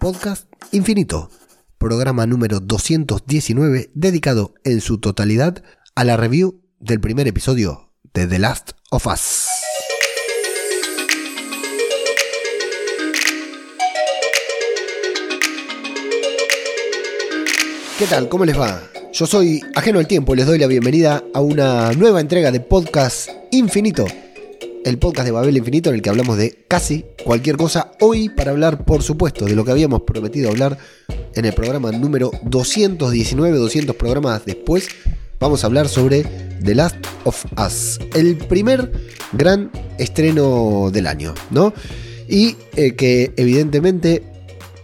Podcast Infinito, programa número 219 dedicado en su totalidad a la review del primer episodio de The Last of Us. ¿Qué tal? ¿Cómo les va? Yo soy Ajeno al Tiempo y les doy la bienvenida a una nueva entrega de Podcast Infinito, el podcast de Babel Infinito en el que hablamos de casi cualquier cosa. Hoy para hablar, por supuesto, de lo que habíamos prometido hablar en el programa número 219, 200 programas después, vamos a hablar sobre The Last of Us, el primer gran estreno del año, ¿no? Y eh, que evidentemente,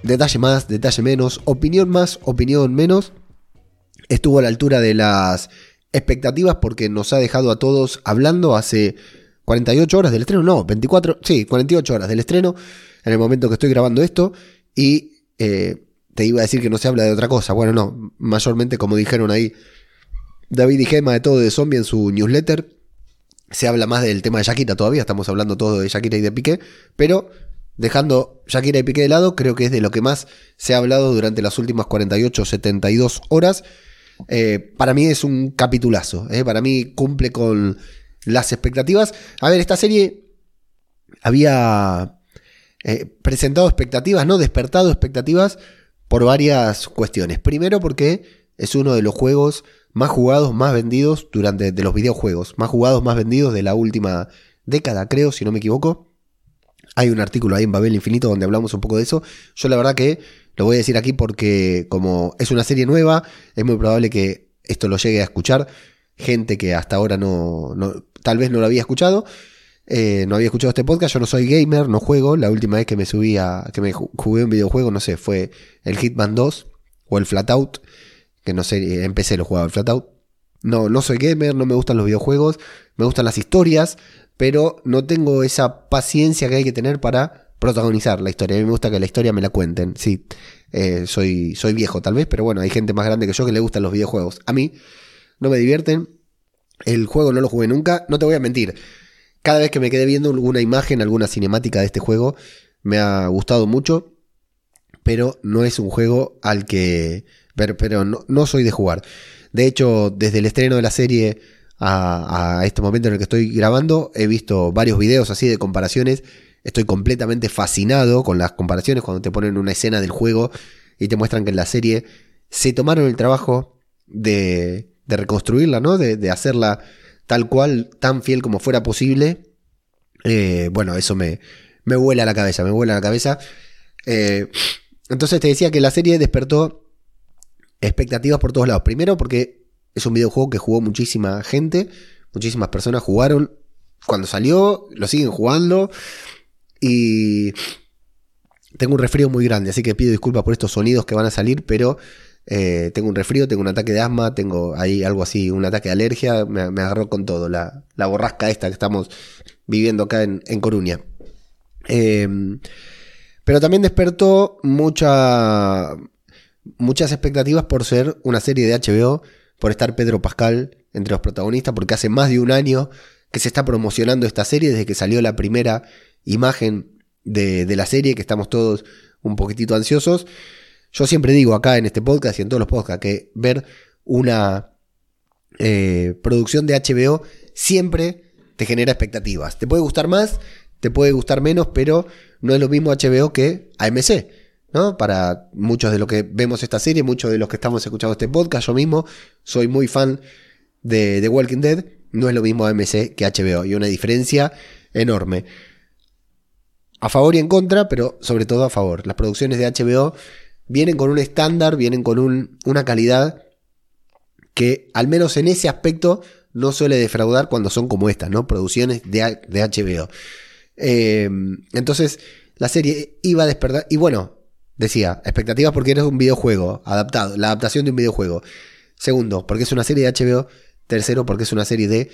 detalle más, detalle menos, opinión más, opinión menos, estuvo a la altura de las expectativas porque nos ha dejado a todos hablando hace 48 horas del estreno, no, 24, sí, 48 horas del estreno en el momento que estoy grabando esto y eh, te iba a decir que no se habla de otra cosa. Bueno, no, mayormente como dijeron ahí David y Gema de todo de zombie en su newsletter, se habla más del tema de Shakira todavía, estamos hablando todo de Shakira y de Piqué, pero dejando Shakira y Piqué de lado, creo que es de lo que más se ha hablado durante las últimas 48 72 horas. Eh, para mí es un capitulazo, eh, para mí cumple con las expectativas. A ver, esta serie había eh, presentado expectativas, no despertado expectativas por varias cuestiones. Primero porque es uno de los juegos más jugados, más vendidos durante de los videojuegos, más jugados, más vendidos de la última década, creo, si no me equivoco. Hay un artículo ahí en Babel Infinito donde hablamos un poco de eso. Yo la verdad que lo voy a decir aquí porque como es una serie nueva, es muy probable que esto lo llegue a escuchar gente que hasta ahora no, tal vez no lo había escuchado. Eh, no había escuchado este podcast, yo no soy gamer, no juego. La última vez que me subí a. que me jugué un videojuego, no sé, fue el Hitman 2 o el Flatout. Que no sé, empecé lo jugaba el Flatout. No, no soy gamer, no me gustan los videojuegos, me gustan las historias, pero no tengo esa paciencia que hay que tener para protagonizar la historia. A mí me gusta que la historia me la cuenten. Sí, eh, soy, soy viejo tal vez, pero bueno, hay gente más grande que yo que le gustan los videojuegos. A mí no me divierten. El juego no lo jugué nunca, no te voy a mentir. Cada vez que me quedé viendo alguna imagen, alguna cinemática de este juego, me ha gustado mucho, pero no es un juego al que... Pero, no, soy de jugar. De hecho, desde el estreno de la serie a, a este momento en el que estoy grabando, he visto varios videos así de comparaciones. Estoy completamente fascinado con las comparaciones cuando te ponen una escena del juego y te muestran que en la serie se tomaron el trabajo de de reconstruirla, ¿no? De, hacerla tal cual, tan fiel como fuera posible. Eh, bueno, eso me, me vuela la cabeza, me vuela la cabeza. Eh, entonces te decía que la serie despertó expectativas por todos lados. Primero porque es un videojuego que jugó muchísima gente, muchísimas personas jugaron cuando salió, lo siguen jugando y tengo un resfrío muy grande, así que pido disculpas por estos sonidos que van a salir, pero eh, tengo un resfrío, tengo un ataque de asma, tengo ahí algo así, un ataque de alergia, me, agarró con todo, la, borrasca esta que estamos viviendo acá en, Coruña. Em, pero también despertó mucha, muchas expectativas por ser una serie de HBO, por estar Pedro Pascal entre los protagonistas, porque hace más de un año que se está promocionando esta serie, desde que salió la primera imagen de, de la serie, que estamos todos un poquitito ansiosos. Yo siempre digo acá en este podcast y en todos los podcasts que ver una eh, producción de HBO siempre te genera expectativas. Te puede gustar más, te puede gustar menos, pero no es lo mismo HBO que AMC. ¿no? Para muchos de los que vemos esta serie, muchos de los que estamos escuchando este podcast, yo mismo soy muy fan de The Walking Dead. No es lo mismo AMC que HBO. Y una diferencia enorme. A favor y en contra, pero sobre todo a favor. Las producciones de HBO vienen con un estándar, vienen con una calidad que al menos en ese aspecto no suele defraudar cuando son como estas, ¿no? Producciones de, HBO. Eh, entonces, la serie iba a despertar. Y bueno, decía, expectativas porque era un videojuego adaptado, la adaptación de un videojuego. Segundo, porque es una serie de HBO. Tercero, porque es una serie de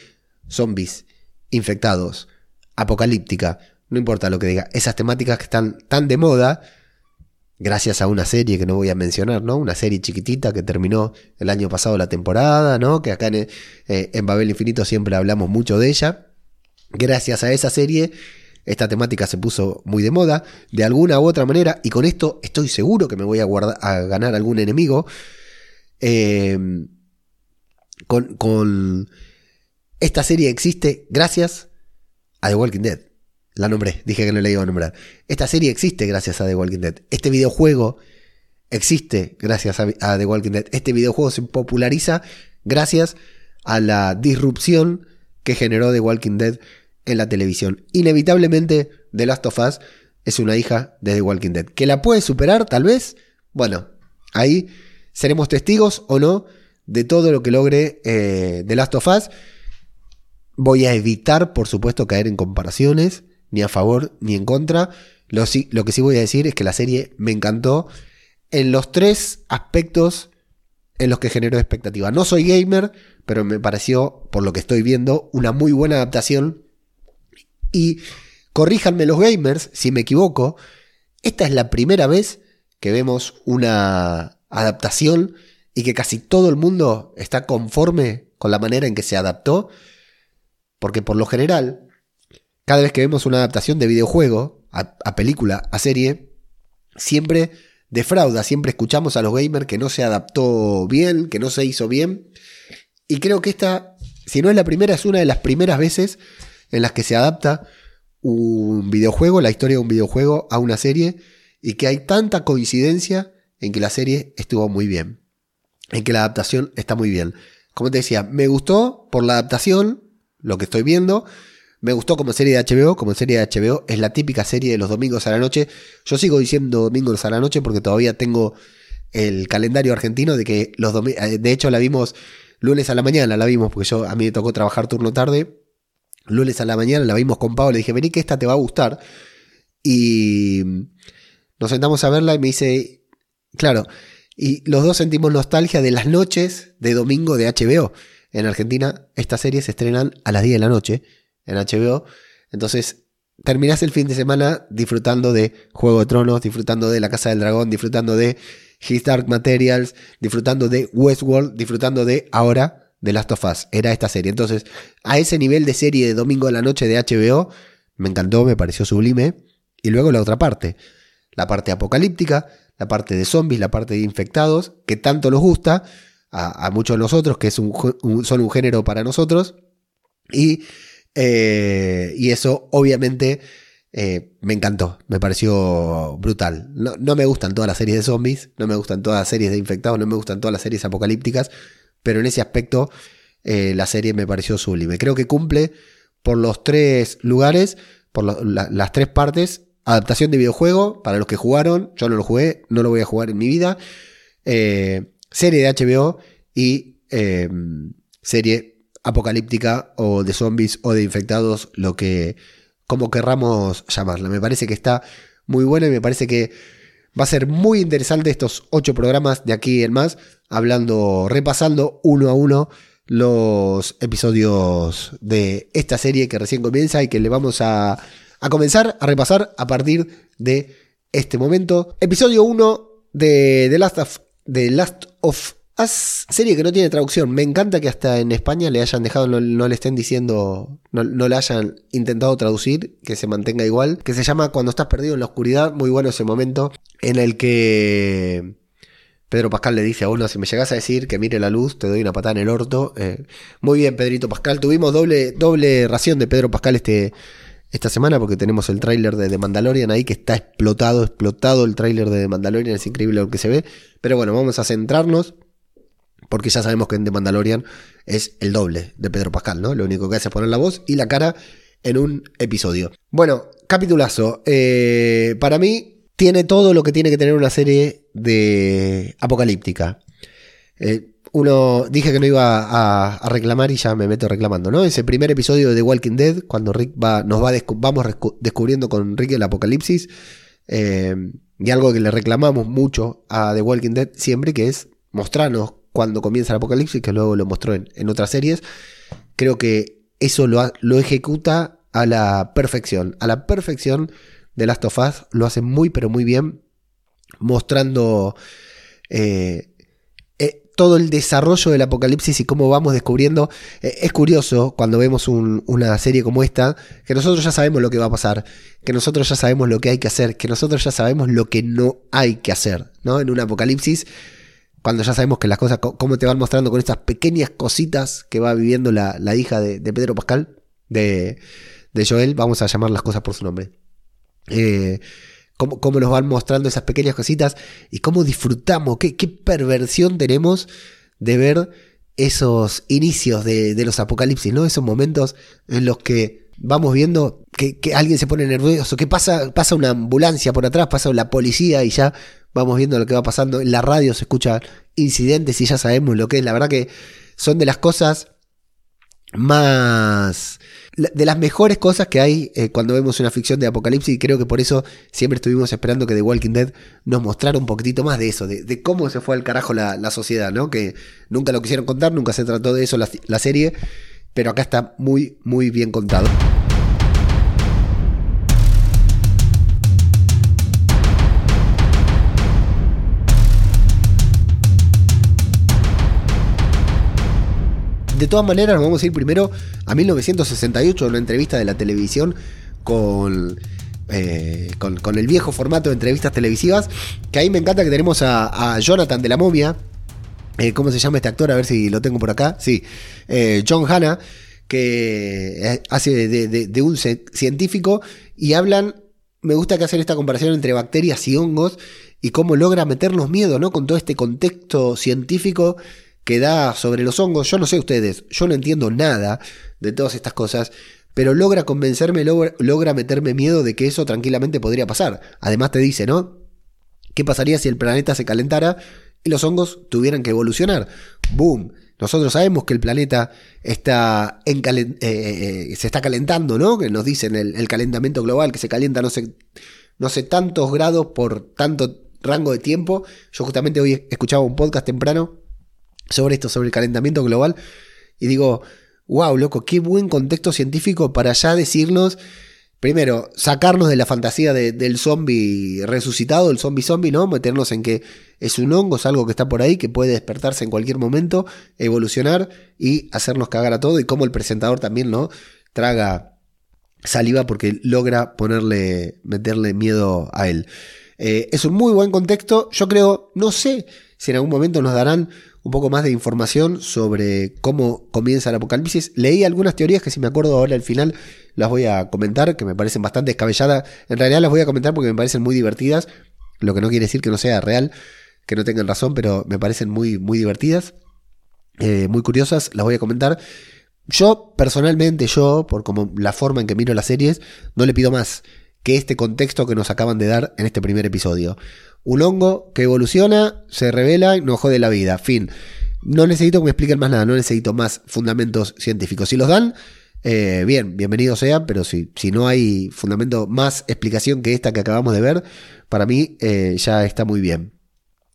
zombies, infectados, apocalíptica. No importa lo que diga, esas temáticas que están tan de moda gracias a una serie que no voy a mencionar, ¿no? Una serie chiquitita que terminó el año pasado la temporada, ¿no? Que acá en, eh, Babel Infinito siempre hablamos mucho de ella. Gracias a esa serie esta temática se puso muy de moda, de alguna u otra manera, y con esto estoy seguro que me voy a, guardar, a ganar algún enemigo. Eh, con, con, esta serie existe gracias a The Walking Dead. La nombré, dije que no la iba a nombrar. Esta serie existe gracias a The Walking Dead. Este videojuego existe gracias a, The Walking Dead. Este videojuego se populariza gracias a la disrupción que generó The Walking Dead en la televisión. Inevitablemente, The Last of Us es una hija de The Walking Dead. ¿Que la puede superar, tal vez? Bueno, ahí seremos testigos o no de todo lo que logre eh, The Last of Us. Voy a evitar, por supuesto, caer en comparaciones, ni a favor ni en contra. Lo, lo que sí voy a decir es que la serie me encantó en los tres aspectos en los que generó expectativa. No soy gamer, pero me pareció, por lo que estoy viendo, una muy buena adaptación. Y corríjanme los gamers si me equivoco, esta es la primera vez que vemos una adaptación y que casi todo el mundo está conforme con la manera en que se adaptó. Porque por lo general, cada vez que vemos una adaptación de videojuego, a, película, a serie, siempre defrauda. Siempre escuchamos a los gamers que no se adaptó bien, que no se hizo bien. Y creo que esta, si no es la primera, es una de las primeras veces en las que se adapta un videojuego, la historia de un videojuego, a una serie. Y que hay tanta coincidencia en que la serie estuvo muy bien. En que la adaptación está muy bien. Como te decía, me gustó por la adaptación, lo que estoy viendo. Me gustó como serie de HBO, como serie de HBO es la típica serie de los domingos a la noche. Yo sigo diciendo domingos a la noche porque todavía tengo el calendario argentino de que los eh, de hecho la vimos lunes a la mañana, la vimos porque a mí me tocó trabajar turno tarde. Lunes a la mañana la vimos con Pablo, le dije, "Vení que esta te va a gustar." Y nos sentamos a verla y me dice, claro, y los dos sentimos nostalgia de las noches de domingo de HBO. En Argentina estas series se estrenan a las 10 de la noche en HBO. Entonces, terminás el fin de semana disfrutando de Juego de Tronos, disfrutando de La Casa del Dragón, disfrutando de His Dark Materials, disfrutando de Westworld, disfrutando de ahora de Last of Us. Era esta serie. Entonces, a ese nivel de serie de domingo de la noche de HBO, me encantó, me pareció sublime. Y luego la otra parte, la parte apocalíptica, la parte de zombies, la parte de infectados, que tanto nos gusta a, muchos de nosotros, que es un, son un género para nosotros. Y eh, y eso obviamente eh, me encantó, me pareció brutal. No, me gustan todas las series de zombies, no me gustan todas las series de infectados, no me gustan todas las series apocalípticas, pero en ese aspecto eh, la serie me pareció sublime. Creo que cumple por los tres lugares, por las tres partes. Adaptación de videojuego, para los que jugaron, yo no lo jugué, no lo voy a jugar en mi vida. serie de HBO y serie apocalíptica o de zombies o de infectados, lo que como querramos llamarla. Me parece que está muy buena y me parece que va a ser muy interesante estos ocho programas de aquí en más, hablando, repasando uno a uno los episodios de esta serie que recién comienza y que le vamos a, a comenzar a repasar a partir de este momento. Episodio 1 de The Last of, The Last of serie que no tiene traducción. Me encanta que hasta en España le hayan dejado, no, le estén diciendo, no, no, le hayan intentado traducir, que se mantenga igual. Que se llama Cuando estás perdido en la oscuridad. Muy bueno ese momento en el que Pedro Pascal le dice a uno, si me llegas a decir que mire la luz, te doy una patada en el orto. Eh, muy bien, Pedrito Pascal. Tuvimos doble, doble ración de Pedro Pascal este, esta semana porque tenemos el tráiler de The Mandalorian ahí que está explotado, explotado el tráiler de The Mandalorian. Es increíble lo que se ve. Pero bueno, vamos a centrarnos porque ya sabemos que en The Mandalorian es el doble de Pedro Pascal, ¿no? Lo único que hace es poner la voz y la cara en un episodio. Bueno, capitulazo. Eh, para mí tiene todo lo que tiene que tener una serie de apocalíptica. Eh, uno dije que no iba a, reclamar y ya me meto reclamando, ¿no? Ese primer episodio de The Walking Dead, cuando Rick va, nos va vamos descubriendo con Rick el apocalipsis. Eh, y algo que le reclamamos mucho a The Walking Dead siempre, que es mostrarnos cuando comienza el apocalipsis, que luego lo mostró en, otras series. Creo que eso lo, lo, ejecuta a la perfección. A la perfección de Last of Us lo hace muy, pero muy bien, mostrando eh, eh, todo el desarrollo del apocalipsis y cómo vamos descubriendo. Eh, es curioso cuando vemos una serie como esta, que nosotros ya sabemos lo que va a pasar, que nosotros ya sabemos lo que hay que hacer, que nosotros ya sabemos lo que no hay que hacer, ¿no? En un apocalipsis, cuando ya sabemos que las cosas, cómo te van mostrando con estas pequeñas cositas que va viviendo la, hija de, Pedro Pascal, de, de Joel, vamos a llamar las cosas por su nombre. Eh, cómo, nos van mostrando esas pequeñas cositas y cómo disfrutamos, qué, perversión tenemos de ver esos inicios de, los apocalipsis, ¿no? Esos momentos en los que vamos viendo que, alguien se pone nervioso, que pasa, pasa una ambulancia por atrás, pasa la policía y ya vamos viendo lo que va pasando. En la radio se escuchan incidentes y ya sabemos lo que es. La verdad que son de las cosas más de las mejores cosas que hay eh, cuando vemos una ficción de apocalipsis y creo que por eso siempre estuvimos esperando que The Walking Dead nos mostrara un poquitito más de eso, de, cómo se fue al carajo la, sociedad, ¿no? Que nunca lo quisieron contar, nunca se trató de eso la serie, pero acá está muy, muy bien contado. De todas maneras, nos vamos a ir primero a 1968, una entrevista de la televisión con, eh, con, el viejo formato de entrevistas televisivas. Que ahí me encanta que tenemos a, Jonathan de la momia. Eh, ¿Cómo se llama este actor? A ver si lo tengo por acá. Sí, eh, John Hanna, que hace de, un científico y hablan. Me gusta que hacen esta comparación entre bacterias y hongos y cómo logra meternos miedo, ¿no? Con todo este contexto científico que da sobre los hongos. Yo no sé ustedes, yo no entiendo nada de todas estas cosas, pero logra convencerme, logra, meterme miedo de que eso tranquilamente podría pasar. Además te dice, ¿no? ¿Qué pasaría si el planeta se calentara y los hongos tuvieran que evolucionar? ¡Boom! Nosotros sabemos que el planeta está en eh, eh, se está calentando, ¿no? Que nos dicen el, calentamiento global, que se calienta no sé, no sé tantos grados por tanto rango de tiempo. Yo justamente hoy escuchaba un podcast temprano sobre esto, sobre el calentamiento global. Y digo, wow, loco, qué buen contexto científico para ya decirnos, primero, sacarnos de la fantasía del zombie resucitado, el zombie zombie, ¿no? Meternos en que es un hongo, es algo que está por ahí, que puede despertarse en cualquier momento, evolucionar y hacernos cagar a todo. Y como el presentador también, ¿no? Traga saliva porque logra ponerle, meterle miedo a él. Eh, es un muy buen contexto. Yo creo, no sé si en algún momento nos darán un poco más de información sobre cómo comienza el apocalipsis. Leí algunas teorías que si me acuerdo ahora al final las voy a comentar, que me parecen bastante descabelladas. En realidad las voy a comentar porque me parecen muy divertidas, lo que no quiere decir que no sea real, que no tengan razón, pero me parecen muy, muy divertidas, eh, muy curiosas, las voy a comentar. Yo, personalmente, yo, por como la forma en que miro las series, no le pido más que este contexto que nos acaban de dar en este primer episodio. Un hongo que evoluciona, se revela y nos jode la vida. Fin. No necesito que me expliquen más nada, no necesito más fundamentos científicos. Si los dan, eh, bien, bienvenido sea, pero si, si no hay fundamento más explicación que esta que acabamos de ver, para mí eh, ya está muy bien.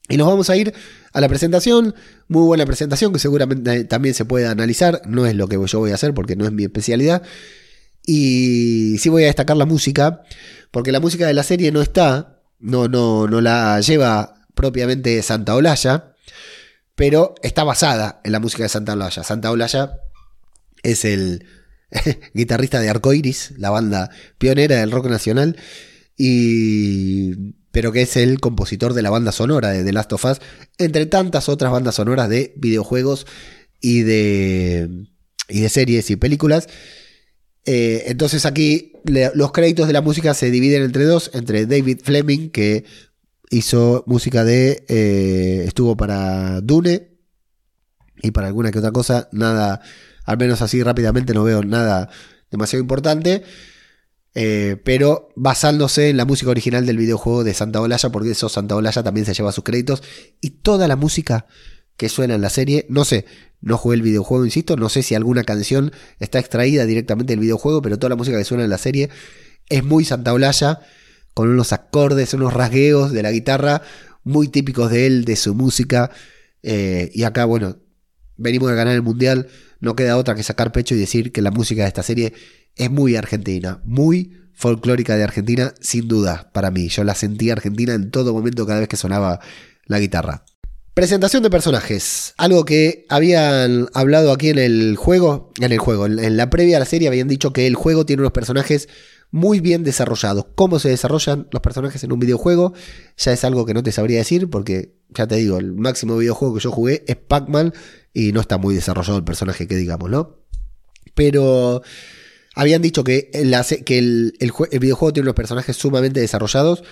Y nos vamos a ir a la presentación, muy buena presentación que seguramente también se puede analizar, no es lo que yo voy a hacer porque no es mi especialidad. Y sí voy a destacar la música, porque la música de la serie no está no, no, no la lleva propiamente Santa Olaya, pero está basada en la música de Santa Olaya. Santa Olaya es el guitarrista de Arcoiris, la banda pionera del rock nacional, y, pero que es el compositor de la banda sonora de The Last of Us, entre tantas otras bandas sonoras de videojuegos y de, y de series y películas. Eh, entonces aquí los créditos de la música se dividen entre dos, entre David Fleming, que hizo música de... Eh, estuvo para Dune y para alguna que otra cosa, nada, al menos así rápidamente no veo nada demasiado importante. Eh, pero basándose en la música original del videojuego de Santa Olaya, porque eso Santa Olaya también se lleva sus créditos. Y toda la música que suena en la serie. No sé, no jugué el videojuego, insisto, no sé si alguna canción está extraída directamente del videojuego, pero toda la música que suena en la serie es muy Santa Olaya, con unos acordes, unos rasgueos de la guitarra muy típicos de él, de su música. Eh, y acá, bueno, venimos a ganar el mundial, no queda otra que sacar pecho y decir que la música de esta serie es muy argentina, muy folclórica de Argentina, sin duda, para mí. Yo la sentí argentina en todo momento cada vez que sonaba la guitarra. Presentación de personajes. Algo que habían hablado aquí en el juego. En el juego, en la previa a la serie habían dicho que el juego tiene unos personajes muy bien desarrollados. ¿Cómo se desarrollan los personajes en un videojuego? Ya es algo que no te sabría decir porque, ya te digo, el máximo videojuego que yo jugué es Pac-Man y no está muy desarrollado el personaje que digamos, ¿no? Pero habían dicho que, que el, videojuego tiene unos personajes sumamente desarrollados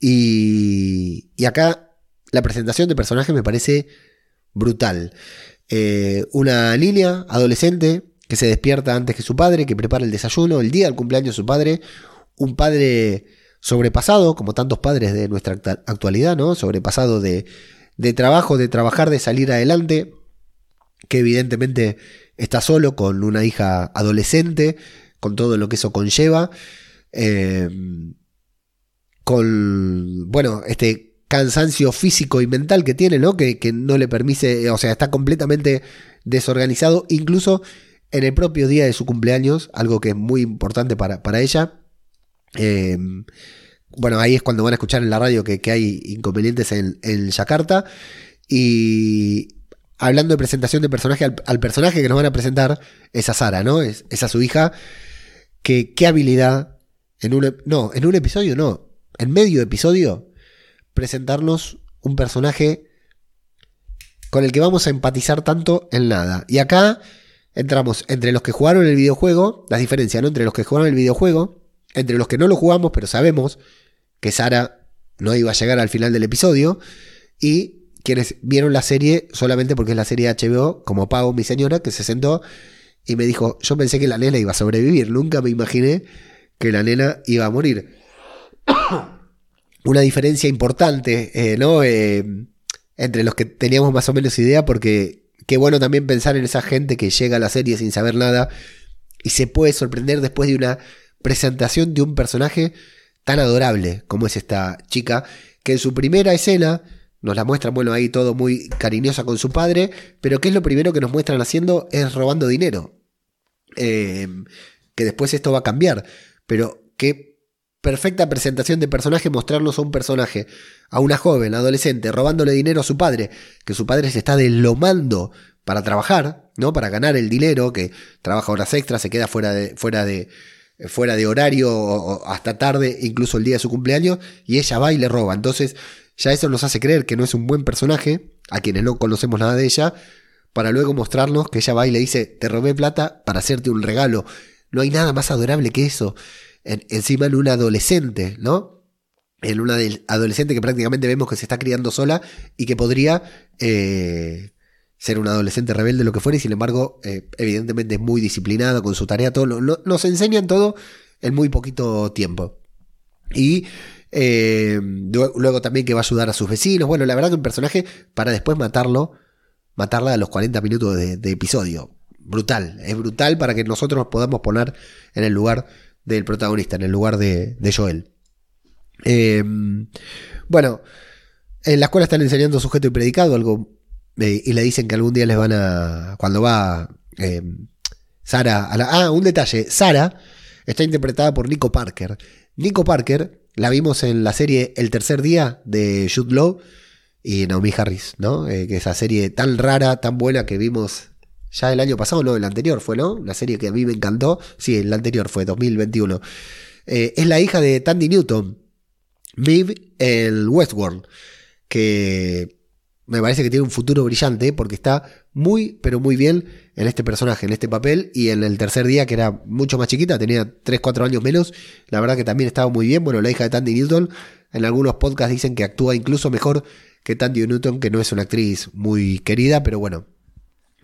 y, y acá la presentación de personajes me parece brutal. Eh, una niña adolescente que se despierta antes que su padre, que prepara el desayuno el día del cumpleaños de su padre, un padre sobrepasado, como tantos padres de nuestra actualidad, ¿no? Sobrepasado de, de trabajo, de trabajar, de salir adelante, que evidentemente está solo con una hija adolescente, con todo lo que eso conlleva, eh, con, bueno, este cansancio físico y mental que tiene, ¿no? Que, que no le permite, o sea, está completamente desorganizado, incluso en el propio día de su cumpleaños, algo que es muy importante para, ella. Eh, bueno, ahí es cuando van a escuchar en la radio que, hay inconvenientes en, en, Yakarta. Y hablando de presentación de personaje, al, personaje que nos van a presentar es a Sara, ¿no? Es, a su hija. Que, qué habilidad en un, no, en un episodio no, en medio episodio, presentarnos un personaje con el que vamos a empatizar tanto en nada. Y acá entramos entre los que jugaron el videojuego, las diferencias, ¿no? Entre los que jugaron el videojuego, entre los que no lo jugamos, pero sabemos que Sara no iba a llegar al final del episodio, y quienes vieron la serie solamente porque es la serie HBO, como Pau, mi señora, que se sentó y me dijo, yo pensé que la nena iba a sobrevivir, nunca me imaginé que la nena iba a morir. Una diferencia importante, eh, ¿no? Eh, entre los que teníamos más o menos idea, porque qué bueno también pensar en esa gente que llega a la serie sin saber nada y se puede sorprender después de una presentación de un personaje tan adorable como es esta chica, que en su primera escena nos la muestran, bueno, ahí todo muy cariñosa con su padre, pero que es lo primero que nos muestran haciendo es robando dinero. Eh, que después esto va a cambiar, pero que perfecta presentación de personaje, mostrarnos a un personaje, a una joven, adolescente, robándole dinero a su padre, que su padre se está deslomando para trabajar, ¿no? Para ganar el dinero, que trabaja horas extras, se queda fuera de, fuera de, fuera de horario hasta tarde, incluso el día de su cumpleaños, y ella va y le roba. Entonces, ya eso nos hace creer que no es un buen personaje, a quienes no conocemos nada de ella, para luego mostrarnos que ella va y le dice, te robé plata para hacerte un regalo. No hay nada más adorable que eso encima en una adolescente, ¿no? En una adolescente que prácticamente vemos que se está criando sola y que podría eh, ser una adolescente rebelde, lo que fuera, y sin embargo, eh, evidentemente es muy disciplinada con su tarea, todo, nos enseñan todo en muy poquito tiempo. Y eh, luego también que va a ayudar a sus vecinos. Bueno, la verdad que un personaje para después matarlo, matarla a los 40 minutos de, de episodio. Brutal, es brutal para que nosotros nos podamos poner en el lugar del protagonista en el lugar de, Joel. Em, bueno, en la escuela están enseñando sujeto y predicado, algo, eh, y le dicen que algún día les van a. Cuando va em, Sara a la. Ah, un detalle. Sara está interpretada por Nico Parker. Nico Parker la vimos en la serie El tercer día de Jude Law y Naomi Harris, ¿no? Eh, que esa serie tan rara, tan buena que vimos ya el año pasado, no, el anterior fue, ¿no? La serie que a mí me encantó. Sí, el anterior fue 2021. Eh, es la hija de Tandy Newton, Viv el Westworld, que me parece que tiene un futuro brillante porque está muy, pero muy bien en este personaje, en este papel. Y en el tercer día, que era mucho más chiquita, tenía 3, 4 años menos, la verdad que también estaba muy bien. Bueno, la hija de Tandy Newton, en algunos podcasts dicen que actúa incluso mejor que Tandy Newton, que no es una actriz muy querida, pero bueno,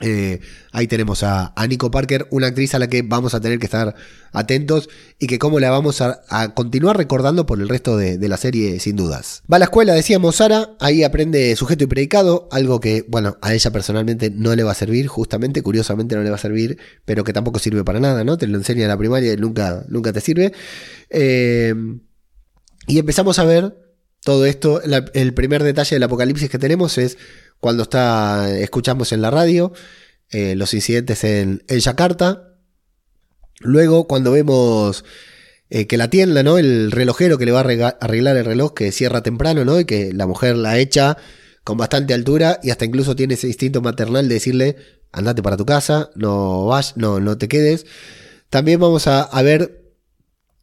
eh, ahí tenemos a, Nico Parker, una actriz a la que vamos a tener que estar atentos y que como la vamos a, continuar recordando por el resto de, la serie sin dudas. Va a la escuela, decíamos Sara, ahí aprende sujeto y predicado, algo que, bueno, a ella personalmente no le va a servir, justamente, curiosamente no le va a servir, pero que tampoco sirve para nada, ¿no? Te lo enseña en la primaria y nunca, nunca te sirve. Eh, y empezamos a ver todo esto, el primer detalle del apocalipsis que tenemos es cuando está, escuchamos en la radio eh, los incidentes en, en, Yakarta. Luego, cuando vemos eh, que la tienda, ¿no? El relojero que le va a arreglar el reloj que cierra temprano, ¿no? Y que la mujer la echa con bastante altura y hasta incluso tiene ese instinto maternal de decirle, andate para tu casa, no vas, no, no te quedes. También vamos a, ver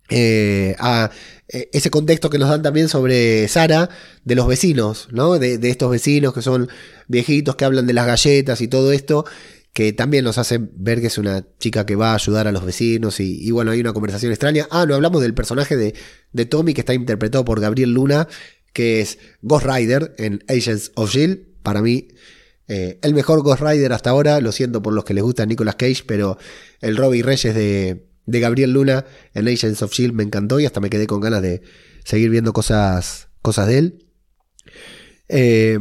eh, a eh, ese contexto que nos dan también sobre Sara, de los vecinos, ¿no? De, estos vecinos que son viejitos, que hablan de las galletas y todo esto, que también nos hacen ver que es una chica que va a ayudar a los vecinos y, bueno, hay una conversación extraña. Ah, no hablamos del personaje de, de, Tommy que está interpretado por Gabriel Luna, que es Ghost Rider en Agents of Shield. Para mí, eh, el mejor Ghost Rider hasta ahora, lo siento por los que les gusta Nicolas Cage, pero el Robbie Reyes de, de Gabriel Luna en Agents of Shield me encantó y hasta me quedé con ganas de seguir viendo cosas, cosas de él. Eh,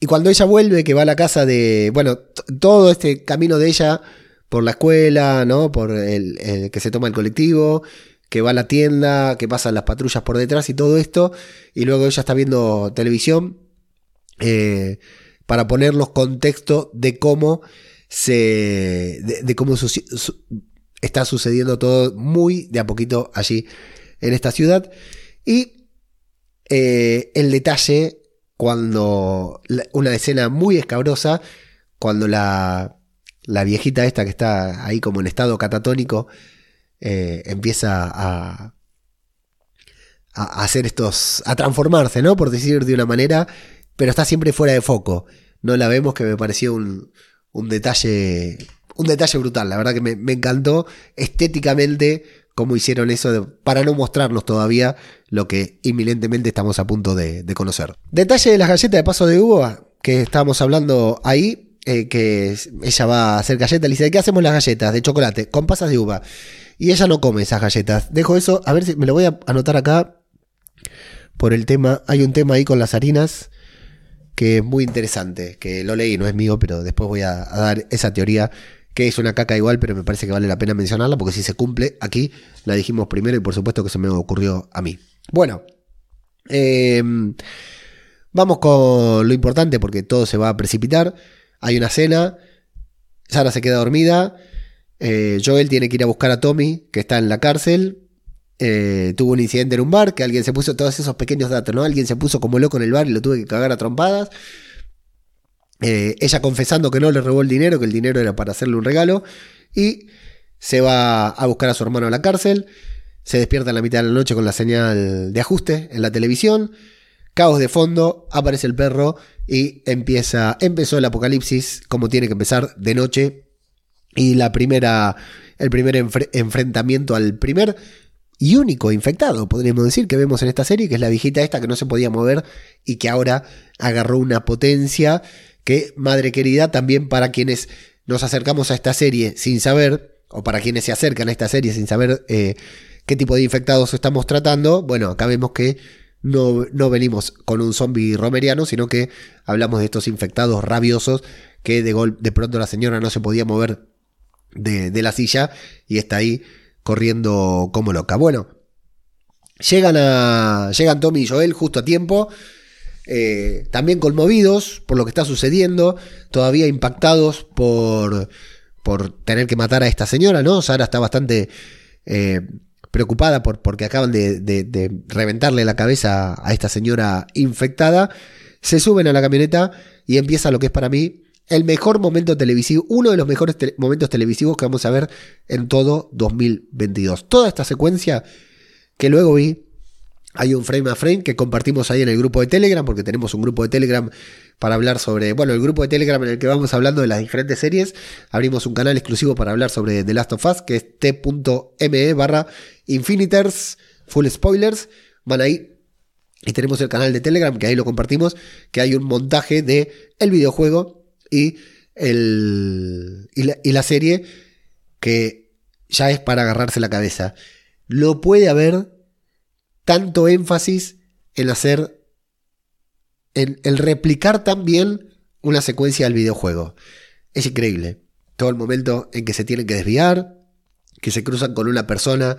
y cuando ella vuelve, que va a la casa de. Bueno, todo este camino de ella por la escuela, ¿no? Por el, que se toma el colectivo, que va a la tienda, que pasan las patrullas por detrás y todo esto. Y luego ella está viendo televisión. Eh, para ponernos contexto de cómo se. de, cómo está sucediendo todo muy de a poquito allí en esta ciudad. Y eh, el detalle cuando una escena muy escabrosa, cuando la, la, viejita esta que está ahí como en estado catatónico, eh, empieza a, a hacer estos, a transformarse, ¿no? Por decir de una manera, pero está siempre fuera de foco. No la vemos que me pareció un, un detalle, un detalle brutal. La verdad que me, encantó estéticamente cómo hicieron eso para no mostrarnos todavía lo que inminentemente estamos a punto de, conocer. Detalle de las galletas de paso de uva que estábamos hablando ahí, eh, que ella va a hacer galletas, le dice, ¿de qué hacemos las galletas? De chocolate, con pasas de uva. Y ella no come esas galletas. Dejo eso, a ver si me lo voy a anotar acá por el tema, hay un tema ahí con las harinas que es muy interesante, que lo leí, no es mío, pero después voy a dar esa teoría que es una caca igual, pero me parece que vale la pena mencionarla porque si se cumple aquí, la dijimos primero y por supuesto que se me ocurrió a mí. Bueno, em, vamos con lo importante porque todo se va a precipitar. Hay una cena, Sara se queda dormida, eh, Joel tiene que ir a buscar a Tommy, que está en la cárcel. Eh, tuvo un incidente en un bar, que alguien se puso, todos esos pequeños datos, ¿no? Alguien se puso como loco en el bar y lo tuve que cagar a trompadas. Eh, ella confesando que no le robó el dinero, que el dinero era para hacerle un regalo, y se va a buscar a su hermano a la cárcel, se despierta en la mitad de la noche con la señal de ajuste en la televisión, caos de fondo, aparece el perro y empieza, empezó el apocalipsis como tiene que empezar de noche y la primera, el primer enfrentamiento al primer y único infectado, podríamos decir, que vemos en esta serie, que es la viejita esta que no se podía mover y que ahora agarró una potencia que, madre querida, también para quienes nos acercamos a esta serie sin saber, o para quienes se acercan a esta serie sin saber eh, qué tipo de infectados estamos tratando, bueno, acá vemos que no, no venimos con un zombie romeriano, sino que hablamos de estos infectados rabiosos que de, gol de pronto la señora no se podía mover de, de la silla y está ahí corriendo como loca. Bueno, llegan a. Llegan Tommy y Joel justo a tiempo. Eh, también conmovidos por lo que está sucediendo, todavía impactados por, por tener que matar a esta señora, ¿no? Sara está bastante eh, preocupada por, porque acaban de, reventarle la cabeza a esta señora infectada. Se suben a la camioneta y empieza lo que es para mí el mejor momento televisivo, uno de los mejores momentos televisivos que vamos a ver en todo 2022. Toda esta secuencia que luego vi hay un frame a frame que compartimos ahí en el grupo de Telegram, porque tenemos un grupo de Telegram para hablar sobre, bueno, el grupo de Telegram en el que vamos hablando de las diferentes series. Abrimos un canal exclusivo para hablar sobre The Last of Us, que es t.me barra Infiniters, full spoilers. Van ahí y tenemos el canal de Telegram, que ahí lo compartimos, que hay un montaje de el videojuego y, el, y, la, y la serie que ya es para agarrarse la cabeza. Lo puede haber tanto énfasis en hacer, en, el replicar también una secuencia del videojuego. Es increíble. Todo el momento en que se tienen que desviar, que se cruzan con una persona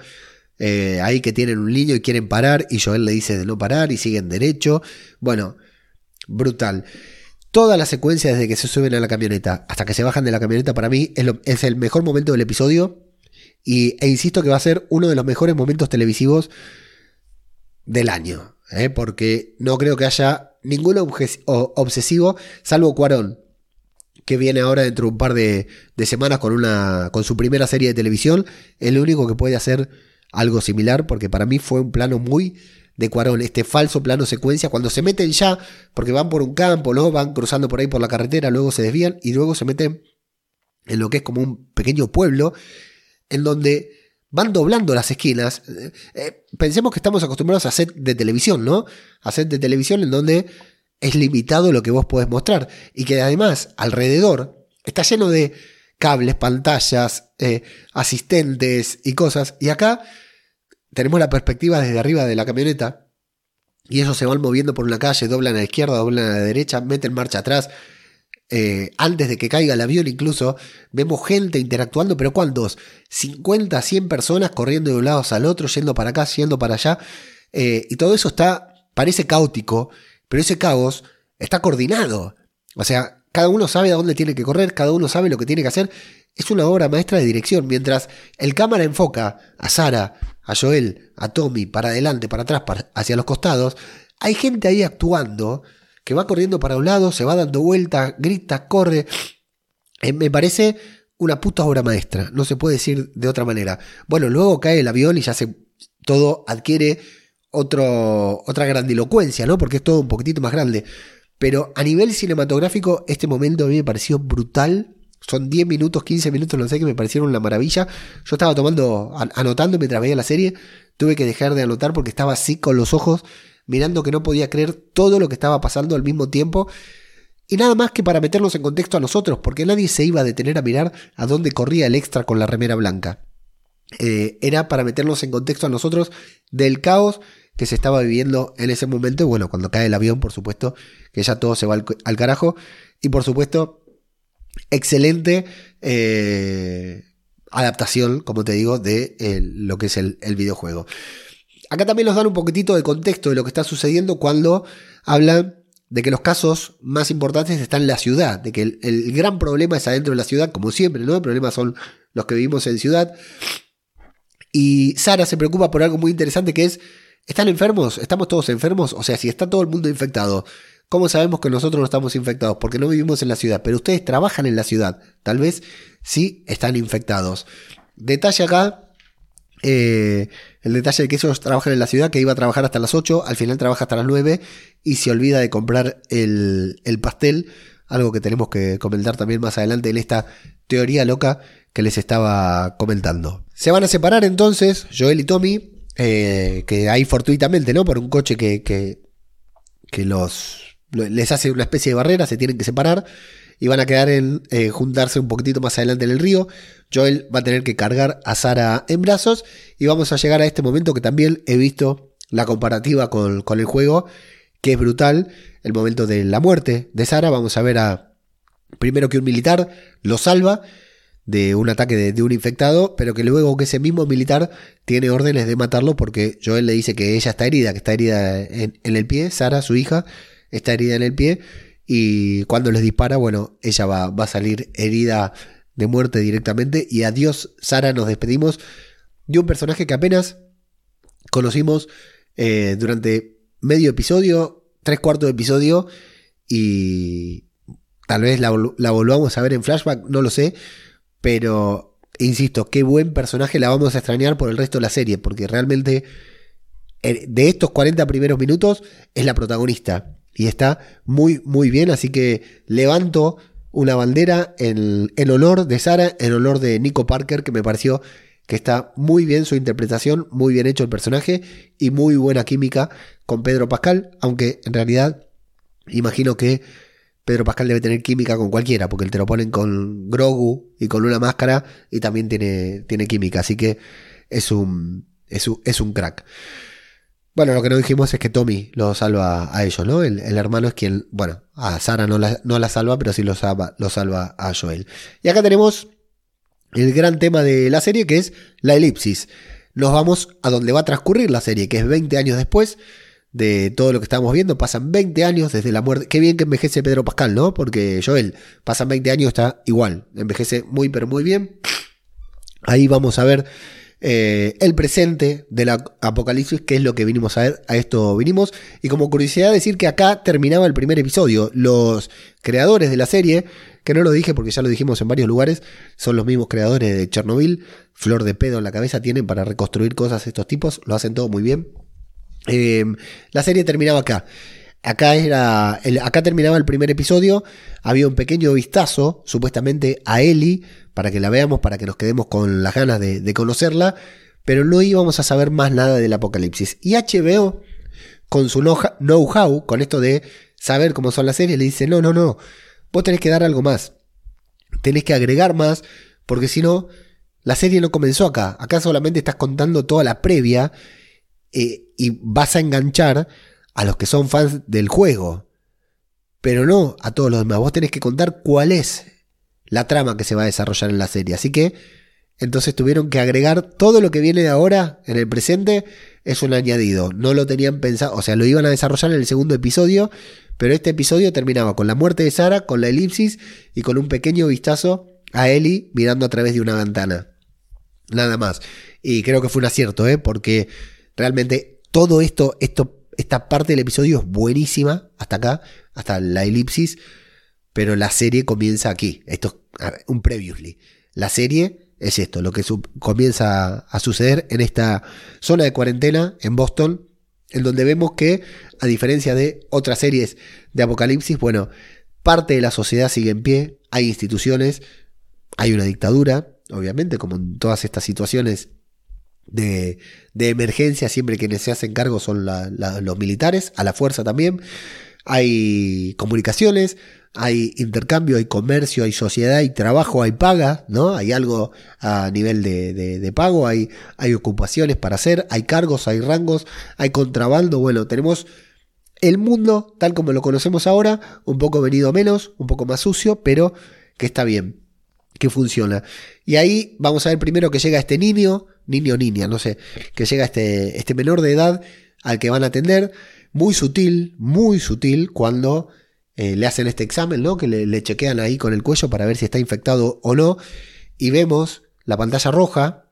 eh, ahí que tienen un niño y quieren parar y Joel le dice de no parar y siguen derecho. Bueno, brutal. Toda la secuencia desde que se suben a la camioneta hasta que se bajan de la camioneta para mí es, es el mejor momento del episodio y, e insisto que va a ser uno de los mejores momentos televisivos del año, ¿eh? porque no creo que haya ningún obsesivo, salvo Cuarón, que viene ahora dentro de un par de, semanas con, una, con su primera serie de televisión, el único que puede hacer algo similar, porque para mí fue un plano muy de Cuarón, este falso plano secuencia, cuando se meten ya, porque van por un campo, ¿no? van cruzando por ahí por la carretera, luego se desvían y luego se meten en lo que es como un pequeño pueblo, en donde van doblando las esquinas. Eh, eh, pensemos que estamos acostumbrados a set de televisión, ¿no? A set de televisión en donde es limitado lo que vos podés mostrar y que además alrededor está lleno de cables, pantallas, eh, asistentes y cosas. Y acá tenemos la perspectiva desde arriba de la camioneta y ellos se van moviendo por una calle, doblan a la izquierda, doblan a la derecha, meten marcha atrás. Eh, antes de que caiga el avión incluso, vemos gente interactuando, pero ¿cuántos? 50, 100 personas corriendo de un lado al otro, yendo para acá, yendo para allá. Eh, y todo eso está, parece caótico, pero ese caos está coordinado. O sea, cada uno sabe a dónde tiene que correr, cada uno sabe lo que tiene que hacer. Es una obra maestra de dirección. Mientras el cámara enfoca a Sara, a Joel, a Tommy, para adelante, para atrás, hacia los costados, hay gente ahí actuando que va corriendo para un lado, se va dando vuelta, grita, corre. Eh, me parece una puta obra maestra, no se puede decir de otra manera. Bueno, luego cae el avión y ya se todo adquiere otro, otra grandilocuencia, ¿no? Porque es todo un poquitito más grande. Pero a nivel cinematográfico, este momento a mí me pareció brutal. Son 10 minutos, 15 minutos, no sé, que me parecieron una maravilla. Yo estaba tomando, anotando mientras veía la serie. Tuve que dejar de anotar porque estaba así con los ojos mirando que no podía creer todo lo que estaba pasando al mismo tiempo. Y nada más que para meternos en contexto a nosotros, porque nadie se iba a detener a mirar a dónde corría el extra con la remera blanca. Eh, era para meternos en contexto a nosotros del caos que se estaba viviendo en ese momento. bueno, cuando cae el avión, por supuesto, que ya todo se va al, carajo. Y por supuesto, excelente eh, adaptación, como te digo, de lo que es el videojuego. Acá también nos dan un poquitito de contexto de lo que está sucediendo cuando hablan de que los casos más importantes están en la ciudad, de que el, gran problema es adentro de la ciudad, como siempre, ¿no? El problema son los que vivimos en ciudad. Y Sara se preocupa por algo muy interesante que es, ¿están enfermos? ¿Estamos todos enfermos? O sea, si está todo el mundo infectado, ¿cómo sabemos que nosotros no estamos infectados? Porque no vivimos en la ciudad, pero ustedes trabajan en la ciudad, tal vez sí están infectados. Detalle acá eh, el detalle de que ellos trabajan en la ciudad, que iba a trabajar hasta las 8, al final trabaja hasta las 9 y se olvida de comprar el, pastel, algo que tenemos que comentar también más adelante en esta teoría loca que les estaba comentando. Se van a separar entonces Joel y Tommy, eh, que ahí fortuitamente, ¿no? Por un coche que, que, que los les hace una especie de barrera, se tienen que separar y van a quedar en eh, juntarse un poquitito más adelante en el río. Joel va a tener que cargar a Sara en brazos y vamos a llegar a este momento que también he visto la comparativa con, el juego, que es brutal, el momento de la muerte de Sara. Vamos a ver a, primero que un militar lo salva de un ataque de, un infectado, pero que luego que ese mismo militar tiene órdenes de matarlo porque Joel le dice que ella está herida, que está herida en el pie, Sara, su hija, está herida en el pie y cuando les dispara, bueno, ella va, a salir herida de muerte directamente. Y adiós, Sara, nos despedimos de un personaje que apenas conocimos eh, durante medio episodio, tres cuartos de episodio, y tal vez la, la, volvamos a ver en flashback, no lo sé, pero insisto, qué buen personaje la vamos a extrañar por el resto de la serie, porque realmente eh, de estos 40 primeros minutos es la protagonista y está muy, muy bien. Así que levanto una bandera en, honor de Sara, en honor de Nico Parker, que me pareció que está muy bien su interpretación, muy bien hecho el personaje y muy buena química con Pedro Pascal, aunque en realidad imagino que Pedro Pascal debe tener química con cualquiera, porque te lo ponen con Grogu y con una máscara y también tiene, tiene química, así que es un, es un, es un crack. Bueno, lo que no dijimos es que Tommy lo salva a ellos, ¿no? El, hermano es quien, bueno, a Sara no la, no la salva, pero sí lo salva, lo salva a Joel. Y acá tenemos el gran tema de la serie, que es la elipsis. Nos vamos a donde va a transcurrir la serie, que es 20 años después de todo lo que estamos viendo. Pasan 20 años desde la muerte. Qué bien que envejece Pedro Pascal, ¿no? Porque Joel, pasan 20 años, está igual. Envejece muy, pero muy bien. Ahí vamos a ver eh, el presente del apocalipsis, que es lo que vinimos a ver, a esto vinimos. Y como curiosidad decir que acá terminaba el primer episodio. Los creadores de la serie, que no lo dije porque ya lo dijimos en varios lugares, son los mismos creadores de Chernobyl. Flor de pedo en la cabeza tienen para reconstruir cosas estos tipos, lo hacen todo muy bien. Eh, la serie terminaba acá. Acá, era, acá terminaba el primer episodio, había un pequeño vistazo, supuestamente, a Ellie, para que la veamos, para que nos quedemos con las ganas de, conocerla, pero no íbamos a saber más nada del apocalipsis. Y HBO, con su know-how, con esto de saber cómo son las series, le dice, no, no, no, vos tenés que dar algo más, tenés que agregar más, porque si no, la serie no comenzó acá, acá solamente estás contando toda la previa eh, y vas a enganchar a los que son fans del juego, pero no a todos los demás. Vos tenés que contar cuál es la trama que se va a desarrollar en la serie. Así que entonces tuvieron que agregar todo lo que viene de ahora en el presente es un añadido. No lo tenían pensado, o sea, lo iban a desarrollar en el segundo episodio, pero este episodio terminaba con la muerte de Sara, con la elipsis y con un pequeño vistazo a Ellie mirando a través de una ventana. Nada más. Y creo que fue un acierto, ¿eh? porque realmente todo esto, esto esta parte del episodio es buenísima, hasta acá, hasta la elipsis, pero la serie comienza aquí. Esto es un previously. La serie es esto, lo que comienza a suceder en esta zona de cuarentena en Boston, en donde vemos que, a diferencia de otras series de apocalipsis, bueno, parte de la sociedad sigue en pie, hay instituciones, hay una dictadura, obviamente, como en todas estas situaciones de, emergencia, siempre quienes se hacen cargo son los militares, a la fuerza también. Hay comunicaciones, hay intercambio, hay comercio, hay sociedad, hay trabajo, hay paga, ¿no? Hay algo a nivel de, pago, hay, hay ocupaciones para hacer, hay cargos, hay rangos, hay contrabando. Bueno, tenemos el mundo tal como lo conocemos ahora, un poco venido menos, un poco más sucio, pero que está bien, que funciona. Y ahí vamos a ver primero que llega este niño, niño o niña, no sé, que llega este, este menor de edad al que van a atender, muy sutil, muy sutil cuando eh, le hacen este examen, ¿no? Que le, chequean ahí con el cuello para ver si está infectado o no, y vemos la pantalla roja,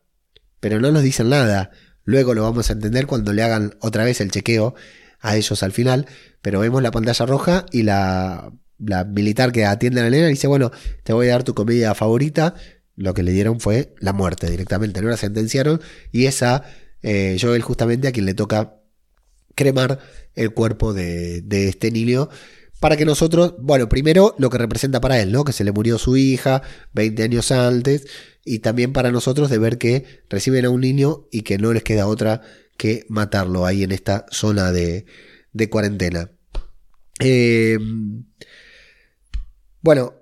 pero no nos dicen nada. Luego lo vamos a entender cuando le hagan otra vez el chequeo a ellos al final, pero vemos la pantalla roja y la, la militar que atiende a la nena dice, bueno, te voy a dar tu comida favorita, lo que le dieron fue la muerte directamente, no la sentenciaron y es a eh, Joel justamente a quien le toca cremar el cuerpo de, este niño para que nosotros, bueno, primero lo que representa para él, ¿no? Que se le murió su hija 20 años antes y también para nosotros de ver que reciben a un niño y que no les queda otra que matarlo ahí en esta zona de, de cuarentena. Eh, bueno,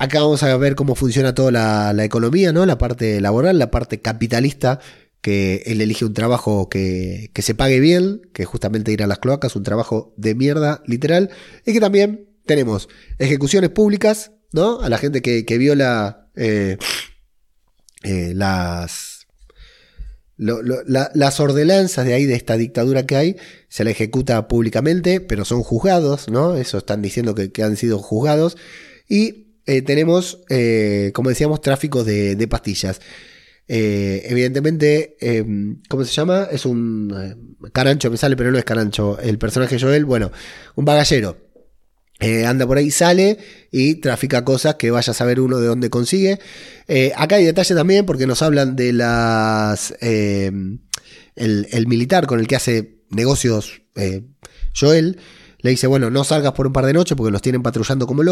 Acá vamos a ver cómo funciona toda la, economía, ¿no? La parte laboral, la parte capitalista, que él elige un trabajo que, se pague bien, que justamente ir a las cloacas, un trabajo de mierda, literal, y que también tenemos ejecuciones públicas, ¿no? A la gente que, viola eh, eh, las, las ordenanzas de ahí, de esta dictadura que hay, se la ejecuta públicamente, pero son juzgados, ¿no? Eso están diciendo que, que han sido juzgados. Y eh, tenemos, eh, como decíamos, tráfico de, pastillas. Eh, evidentemente, ¿cómo se llama? Es un carancho, me sale, pero no es carancho. El personaje Joel, bueno, un bagallero. anda por ahí, sale y trafica cosas que vaya a saber uno de dónde consigue. acá hay detalle también porque nos hablan de las. El, el, militar con el que hace negocios Joel le dice, bueno, no salgas por un par de noches porque los tienen patrullando como,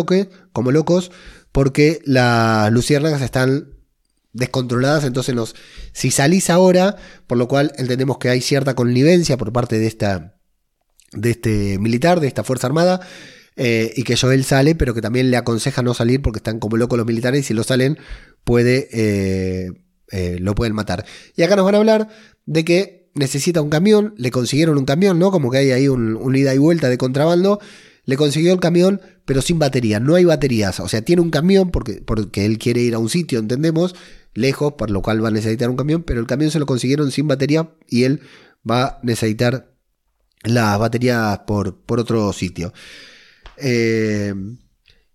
como locos, porque las luciérnagas están descontroladas, entonces si salís ahora, por lo cual entendemos que hay cierta connivencia por parte de esta de este militar, de esta fuerza armada, eh, y que Joel sale, pero que también le aconseja no salir porque están como locos los militares y si lo salen puede eh, eh, lo pueden matar. Y acá nos van a hablar de que necesita un camión, le consiguieron un camión, ¿no? Como que hay ahí un, ida y vuelta de contrabando. Le consiguió el camión, pero sin batería. No hay baterías. O sea, tiene un camión porque, porque él quiere ir a un sitio, entendemos, lejos, por lo cual va a necesitar un camión, pero el camión se lo consiguieron sin batería y él va a necesitar las baterías por, por otro sitio. Eh,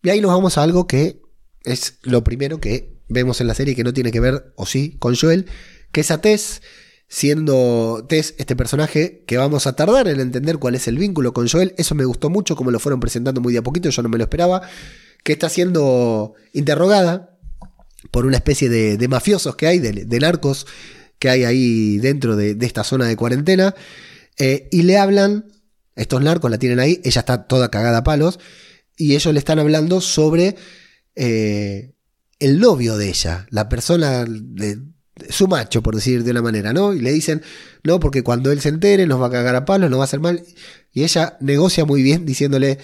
y ahí nos vamos a algo que es lo primero que vemos en la serie que no tiene que ver, o sí, con Joel, que es a Tess, siendo Tess este personaje que vamos a tardar en entender cuál es el vínculo con Joel. Eso me gustó mucho, como lo fueron presentando muy de a poquito, yo no me lo esperaba. Que está siendo interrogada por una especie de, mafiosos que hay, de, narcos que hay ahí dentro de, esta zona de cuarentena. Eh, y le hablan, estos narcos la tienen ahí, ella está toda cagada a palos, y ellos le están hablando sobre eh, el novio de ella, la persona de su macho, por decir de una manera, ¿no? Y le dicen, no, porque cuando él se entere nos va a cagar a palos, nos va a hacer mal. Y ella negocia muy bien diciéndole,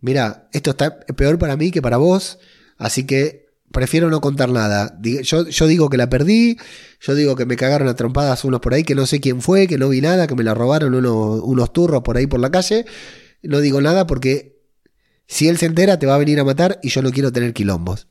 mira, esto está peor para mí que para vos, así que prefiero no contar nada. Yo, yo, digo que la perdí, yo digo que me cagaron a trompadas unos por ahí, que no sé quién fue, que no vi nada, que me la robaron unos, unos turros por ahí por la calle. No digo nada porque si él se entera te va a venir a matar y yo no quiero tener quilombos.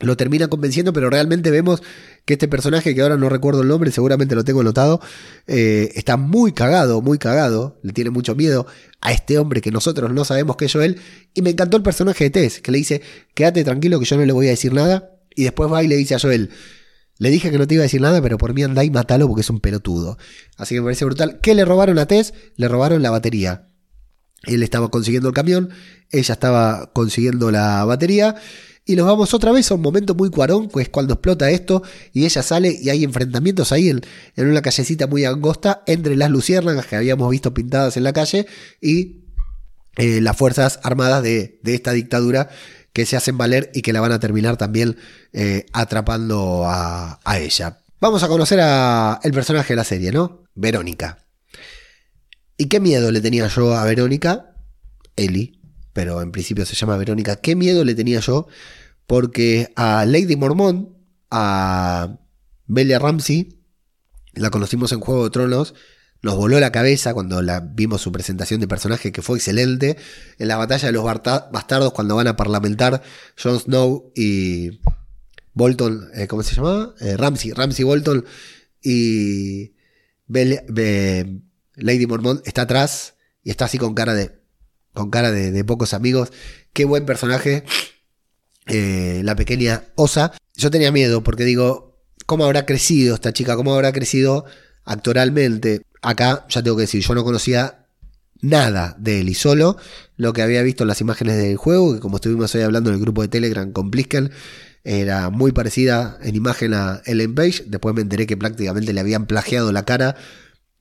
Lo termina convenciendo, pero realmente vemos que este personaje, que ahora no recuerdo el nombre, seguramente lo tengo anotado, eh, está muy cagado, muy cagado, le tiene mucho miedo a este hombre que nosotros no sabemos que es Joel. Y me encantó el personaje de Tess, que le dice, quédate tranquilo que yo no le voy a decir nada. Y después va y le dice a Joel, le dije que no te iba a decir nada, pero por mí andá y matalo porque es un pelotudo. Así que me parece brutal. ¿Qué le robaron a Tess? Le robaron la batería. Él estaba consiguiendo el camión, ella estaba consiguiendo la batería. Y nos vamos otra vez a un momento muy cuarón, que es cuando explota esto y ella sale y hay enfrentamientos ahí en, una callecita muy angosta entre las luciérnagas que habíamos visto pintadas en la calle y eh, las fuerzas armadas de, esta dictadura que se hacen valer y que la van a terminar también eh, atrapando a, ella. Vamos a conocer a el personaje de la serie, ¿no? Verónica. ¿Y qué miedo le tenía yo a Verónica? Eli, pero en principio se llama Verónica. ¿Qué miedo le tenía yo? Porque a Lady Mormont, a Bella Ramsey, la conocimos en Juego de Tronos, nos voló la cabeza cuando la vimos su presentación de personaje que fue excelente. En la batalla de los bastardos, cuando van a parlamentar Jon Snow y Bolton, eh, ¿cómo se llamaba? Eh, Ramsey, Ramsey Bolton y Bella, Lady Mormont está atrás y está así con cara de. Con cara de, pocos amigos. Qué buen personaje. Eh, la pequeña Osa. Yo tenía miedo porque digo, ¿cómo habrá crecido esta chica? ¿Cómo habrá crecido actoralmente? Acá ya tengo que decir, yo no conocía nada de él y solo lo que había visto en las imágenes del juego, que como estuvimos hoy hablando en el grupo de Telegram con Plisken, era muy parecida en imagen a Ellen Page. Después me enteré que prácticamente le habían plagiado la cara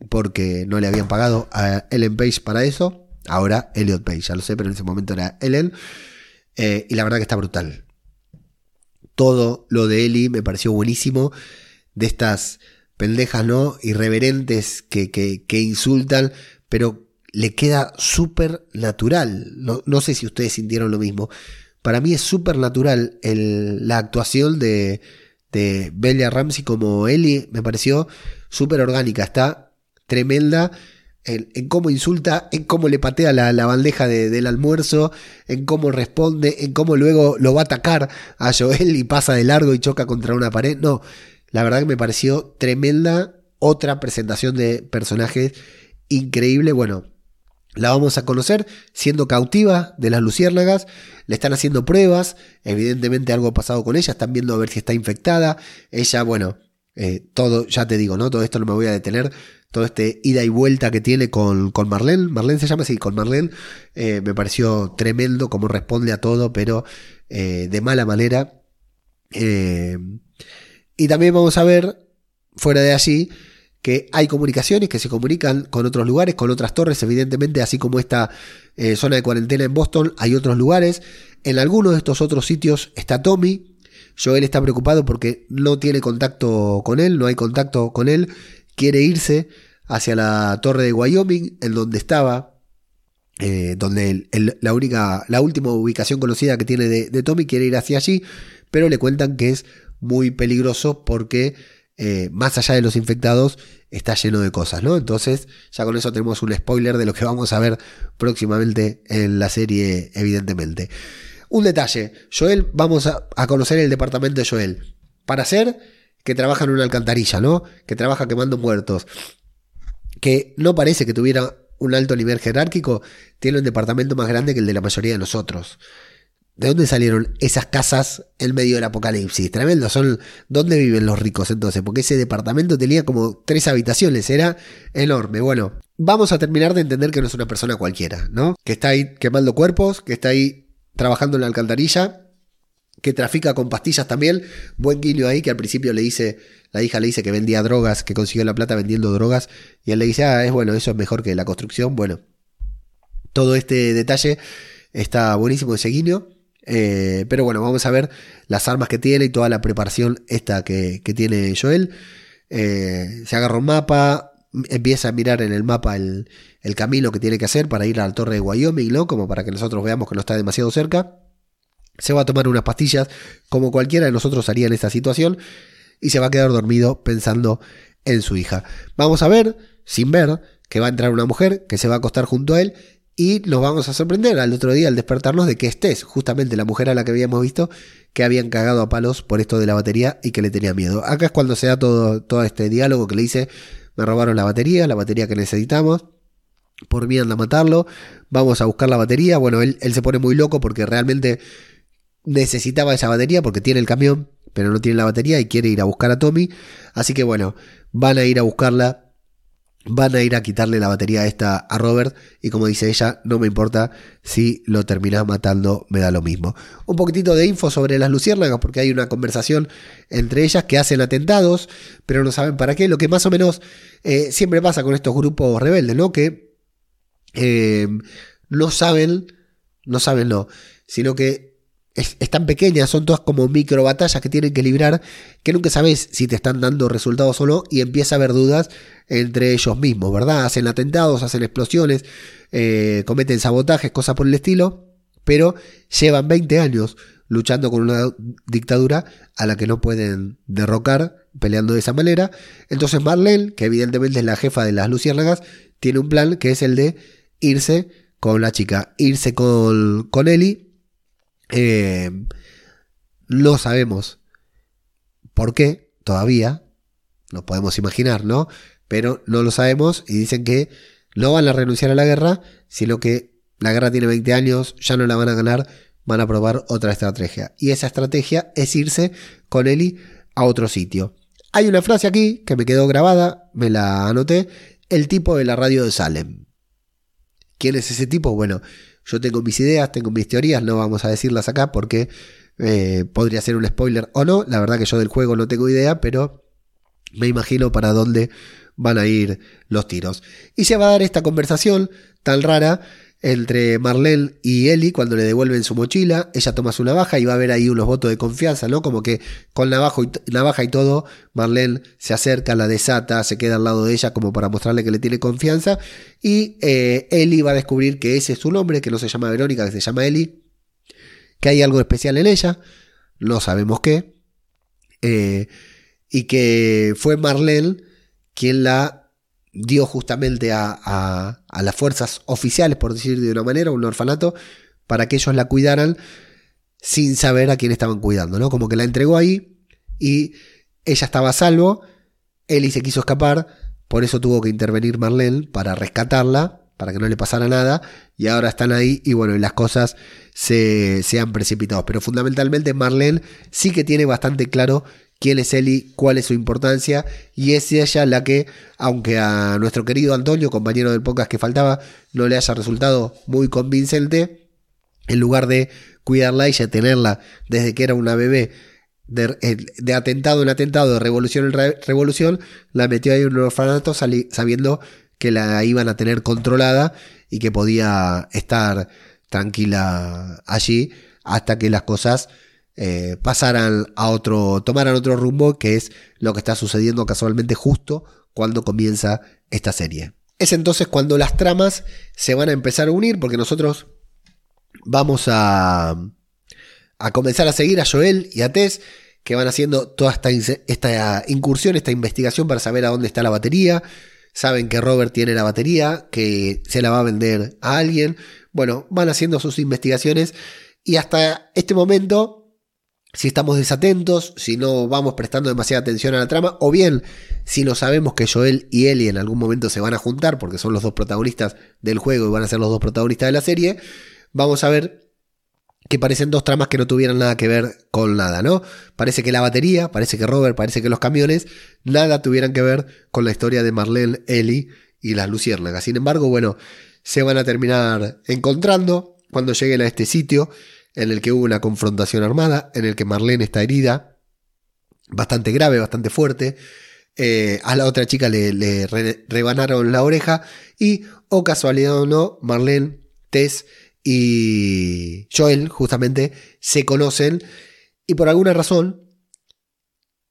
porque no le habían pagado a Ellen Page para eso. Ahora Elliot Page, ya lo sé, pero en ese momento era Ellen. Eh, y la verdad que está brutal. Todo lo de Ellie me pareció buenísimo. De estas pendejas, ¿no? Irreverentes que, que, insultan, pero le queda súper natural. No, no, sé si ustedes sintieron lo mismo. Para mí es súper natural la actuación de, de Bella Ramsey como Ellie. Me pareció súper orgánica. Está tremenda en, cómo insulta, en cómo le patea la, bandeja del almuerzo, en cómo responde, en cómo luego lo va a atacar a Joel y pasa de largo y choca contra una pared. No, la verdad que me pareció tremenda otra presentación de personajes increíble. Bueno, la vamos a conocer siendo cautiva de las luciérnagas. Le están haciendo pruebas. Evidentemente algo ha pasado con ella. Están viendo a ver si está infectada. Ella, bueno, eh, todo, ya te digo, ¿no? Todo esto no me voy a detener todo este ida y vuelta que tiene con, con Marlene. Marlene se llama así, con Marlene. Eh, me pareció tremendo cómo responde a todo, pero eh, de mala manera. Y también vamos a ver, fuera de allí, que hay comunicaciones que se comunican con otros lugares, con otras torres, evidentemente, así como esta zona de cuarentena en Boston, hay otros lugares. En algunos de estos otros sitios está Tommy. Joel está preocupado porque no tiene contacto con él, no hay contacto con él quiere irse hacia la torre de Wyoming, en donde estaba, eh, donde la única, la última ubicación conocida que tiene de, Tommy, quiere ir hacia allí, pero le cuentan que es muy peligroso porque eh, más allá de los infectados está lleno de cosas, ¿no? Entonces ya con eso tenemos un spoiler de lo que vamos a ver próximamente en la serie, evidentemente. Un detalle, Joel, vamos a, conocer el departamento de Joel. Para hacer que trabaja en una alcantarilla, ¿no? Que trabaja quemando muertos. Que no parece que tuviera un alto nivel jerárquico, tiene un departamento más grande que el de la mayoría de nosotros. ¿De dónde salieron esas casas en medio del apocalipsis? Tremendo, son ¿dónde viven los ricos entonces? Porque ese departamento tenía como tres habitaciones, era enorme. Bueno, vamos a terminar de entender que no es una persona cualquiera, ¿no? Que está ahí quemando cuerpos, que está ahí trabajando en la alcantarilla, que trafica con pastillas también. Buen guiño ahí que al principio le dice, la hija le dice que vendía drogas, que consiguió la plata vendiendo drogas, y él le dice, ah, es bueno, eso es mejor que la construcción. Bueno, todo este detalle está buenísimo ese guiño. Eh, pero bueno, vamos a ver las armas que tiene y toda la preparación esta que, tiene Joel. Eh, se agarra un mapa, empieza a mirar en el mapa el, camino que tiene que hacer para ir a la torre de Wyoming, ¿no? Como para que nosotros veamos que no está demasiado cerca. Se va a tomar unas pastillas, como cualquiera de nosotros haría en esta situación, y se va a quedar dormido pensando en su hija. Vamos a ver, sin ver, que va a entrar una mujer que se va a acostar junto a él y nos vamos a sorprender al otro día al despertarnos de que estés justamente la mujer a la que habíamos visto que habían cagado a palos por esto de la batería y que le tenía miedo. Acá es cuando se da todo, todo este diálogo que le dice, me robaron la batería, la batería que necesitamos, por mí anda a matarlo, vamos a buscar la batería. Bueno, él, él se pone muy loco porque realmente necesitaba esa batería porque tiene el camión, pero no tiene la batería y quiere ir a buscar a Tommy. Así que bueno, van a ir a buscarla van a ir a quitarle la batería esta a Robert y como dice ella, no me importa si lo terminas matando, me da lo mismo. Un poquitito de info sobre las luciérnagas porque hay una conversación entre ellas que hacen atentados, pero no saben para qué, lo que más o menos eh, siempre pasa con estos grupos rebeldes, ¿no? Que eh, no saben, no saben no, sino que están pequeñas, son todas como micro batallas que tienen que librar, que nunca sabes si te están dando resultados o no, y empieza a haber dudas entre ellos mismos, ¿verdad? Hacen atentados, hacen explosiones, eh, cometen sabotajes, cosas por el estilo, pero llevan 20 años luchando con una dictadura a la que no pueden derrocar, peleando de esa manera. Entonces Marlene, que evidentemente es la jefa de las luciérnagas, tiene un plan que es el de irse con la chica, irse con, con Ellie eh, no sabemos por qué todavía, lo podemos imaginar, ¿no? Pero no lo sabemos y dicen que no van a renunciar a la guerra, sino que la guerra tiene 20 años, ya no la van a ganar, van a probar otra estrategia. Y esa estrategia es irse con Eli a otro sitio. Hay una frase aquí que me quedó grabada, me la anoté, el tipo de la radio de Salem. ¿Quién es ese tipo? Bueno, yo tengo mis ideas, tengo mis teorías, no vamos a decirlas acá porque eh, podría ser un spoiler o no. La verdad que yo del juego no tengo idea, pero me imagino para dónde van a ir los tiros. Y se va a dar esta conversación tan rara entre Marlene y Ellie cuando le devuelven su mochila. Ella toma su navaja y va a haber ahí unos votos de confianza, ¿no? Como que con navaja y, navaja y todo, Marlene se acerca, la desata, se queda al lado de ella como para mostrarle que le tiene confianza. Y eh, Ellie va a descubrir que ese es su nombre, que no se llama Verónica, que se llama Ellie. Que hay algo especial en ella, no sabemos qué. Eh, y que fue Marlene quien la dio justamente a, las fuerzas oficiales, por decir de una manera, un orfanato, para que ellos la cuidaran sin saber a quién estaban cuidando, ¿no? Como que la entregó ahí y ella estaba a salvo, Eli se quiso escapar, por eso tuvo que intervenir Marlene para rescatarla, para que no le pasara nada, y ahora están ahí y bueno, las cosas se, se han precipitado. Pero fundamentalmente Marlene sí que tiene bastante claro quién es Eli, cuál es su importancia, y es ella la que, aunque a nuestro querido Antonio, compañero del podcast que faltaba, no le haya resultado muy convincente, en lugar de cuidarla y ya tenerla desde que era una bebé de, eh, atentado en atentado, de revolución en revolución, la metió ahí en un orfanato sabiendo que la iban a tener controlada y que podía estar tranquila allí hasta que las cosas eh, pasaran a otro, tomaran otro rumbo, que es lo que está sucediendo casualmente justo cuando comienza esta serie. Es entonces cuando las tramas se van a empezar a unir, porque nosotros vamos a, a comenzar a seguir a Joel y a Tess, que van haciendo toda esta, esta incursión, esta investigación para saber a dónde está la batería. Saben que Robert tiene la batería, que se la va a vender a alguien. Bueno, van haciendo sus investigaciones y hasta este momento si estamos desatentos, si no vamos prestando demasiada atención a la trama, o bien si no sabemos que Joel y Ellie en algún momento se van a juntar porque son los dos protagonistas del juego y van a ser los dos protagonistas de la serie, vamos a ver que parecen dos tramas que no tuvieran nada que ver con nada, ¿no? Parece que la batería, parece que Robert, parece que los camiones, nada tuvieran que ver con la historia de Marlene, Ellie y las luciérnagas. Sin embargo, bueno, se van a terminar encontrando cuando lleguen a este sitio en el que hubo una confrontación armada, en el que Marlene está herida, bastante grave, bastante fuerte. Eh, a la otra chica le, rebanaron la oreja y, o casualidad o no, Marlene, Tess y Joel justamente se conocen y por alguna razón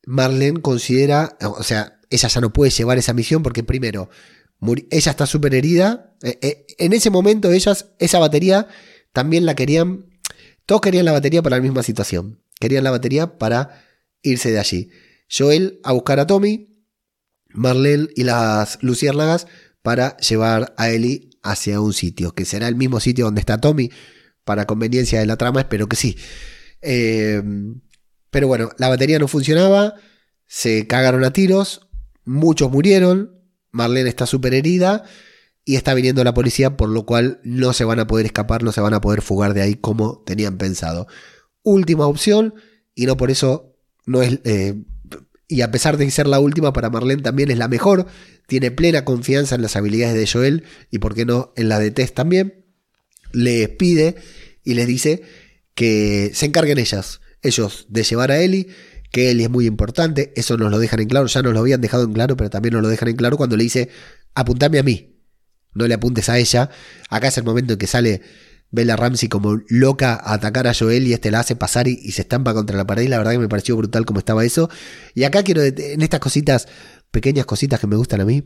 Marlene considera, o sea, ella ya no puede llevar esa misión porque primero, ella está súper herida. Eh, eh, en ese momento ellas, esa batería también la querían, todos querían la batería para la misma situación. Querían la batería para irse de allí. Joel a buscar a Tommy, Marlene y las luciérnagas para llevar a Ellie hacia un sitio, que será el mismo sitio donde está Tommy, para conveniencia de la trama, espero que sí. Eh, pero bueno, la batería no funcionaba, se cagaron a tiros, muchos murieron, Marlene está súper herida y está viniendo la policía, por lo cual no se van a poder escapar, no se van a poder fugar de ahí como tenían pensado. Última opción, y no por eso no es... Eh, y a pesar de ser la última, para Marlene también es la mejor. Tiene plena confianza en las habilidades de Joel y, por qué no, en la de Tess también. Les pide y les dice que se encarguen ellas, ellos, de llevar a Ellie, que Ellie es muy importante. Eso nos lo dejan en claro, ya nos lo habían dejado en claro, pero también nos lo dejan en claro cuando le dice: apuntame a mí, no le apuntes a ella. Acá es el momento en que sale Bella Ramsey como loca a atacar a Joel y este la hace pasar y, se estampa contra la pared. Y la verdad que me pareció brutal como estaba eso. Y acá quiero, en estas cositas, pequeñas cositas que me gustan a mí,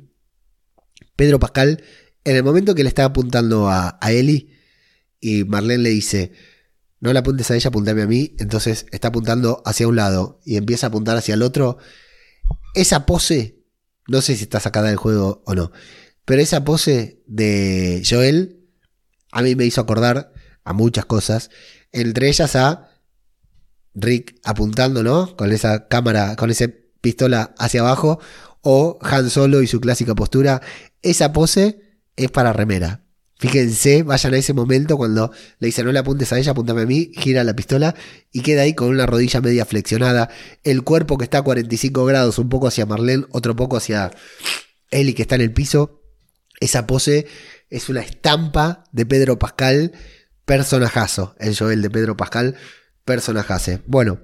Pedro Pascal, en el momento que le está apuntando a, a Eli y Marlene le dice, no la apuntes a ella, apuntame a mí, entonces está apuntando hacia un lado y empieza a apuntar hacia el otro. Esa pose, no sé si está sacada del juego o no, pero esa pose de Joel a mí me hizo acordar a muchas cosas, entre ellas a Rick apuntando, ¿no? Con esa cámara, con esa pistola hacia abajo, o Han Solo y su clásica postura. Esa pose es para remera. Fíjense, vayan a ese momento cuando le dice no le apuntes a ella, apúntame a mí, gira la pistola y queda ahí con una rodilla media flexionada, el cuerpo que está a 45 grados, un poco hacia Marlene, otro poco hacia Ellie que está en el piso. Esa pose es una estampa de Pedro Pascal, personajazo. El Joel de Pedro Pascal, personajazo. Bueno,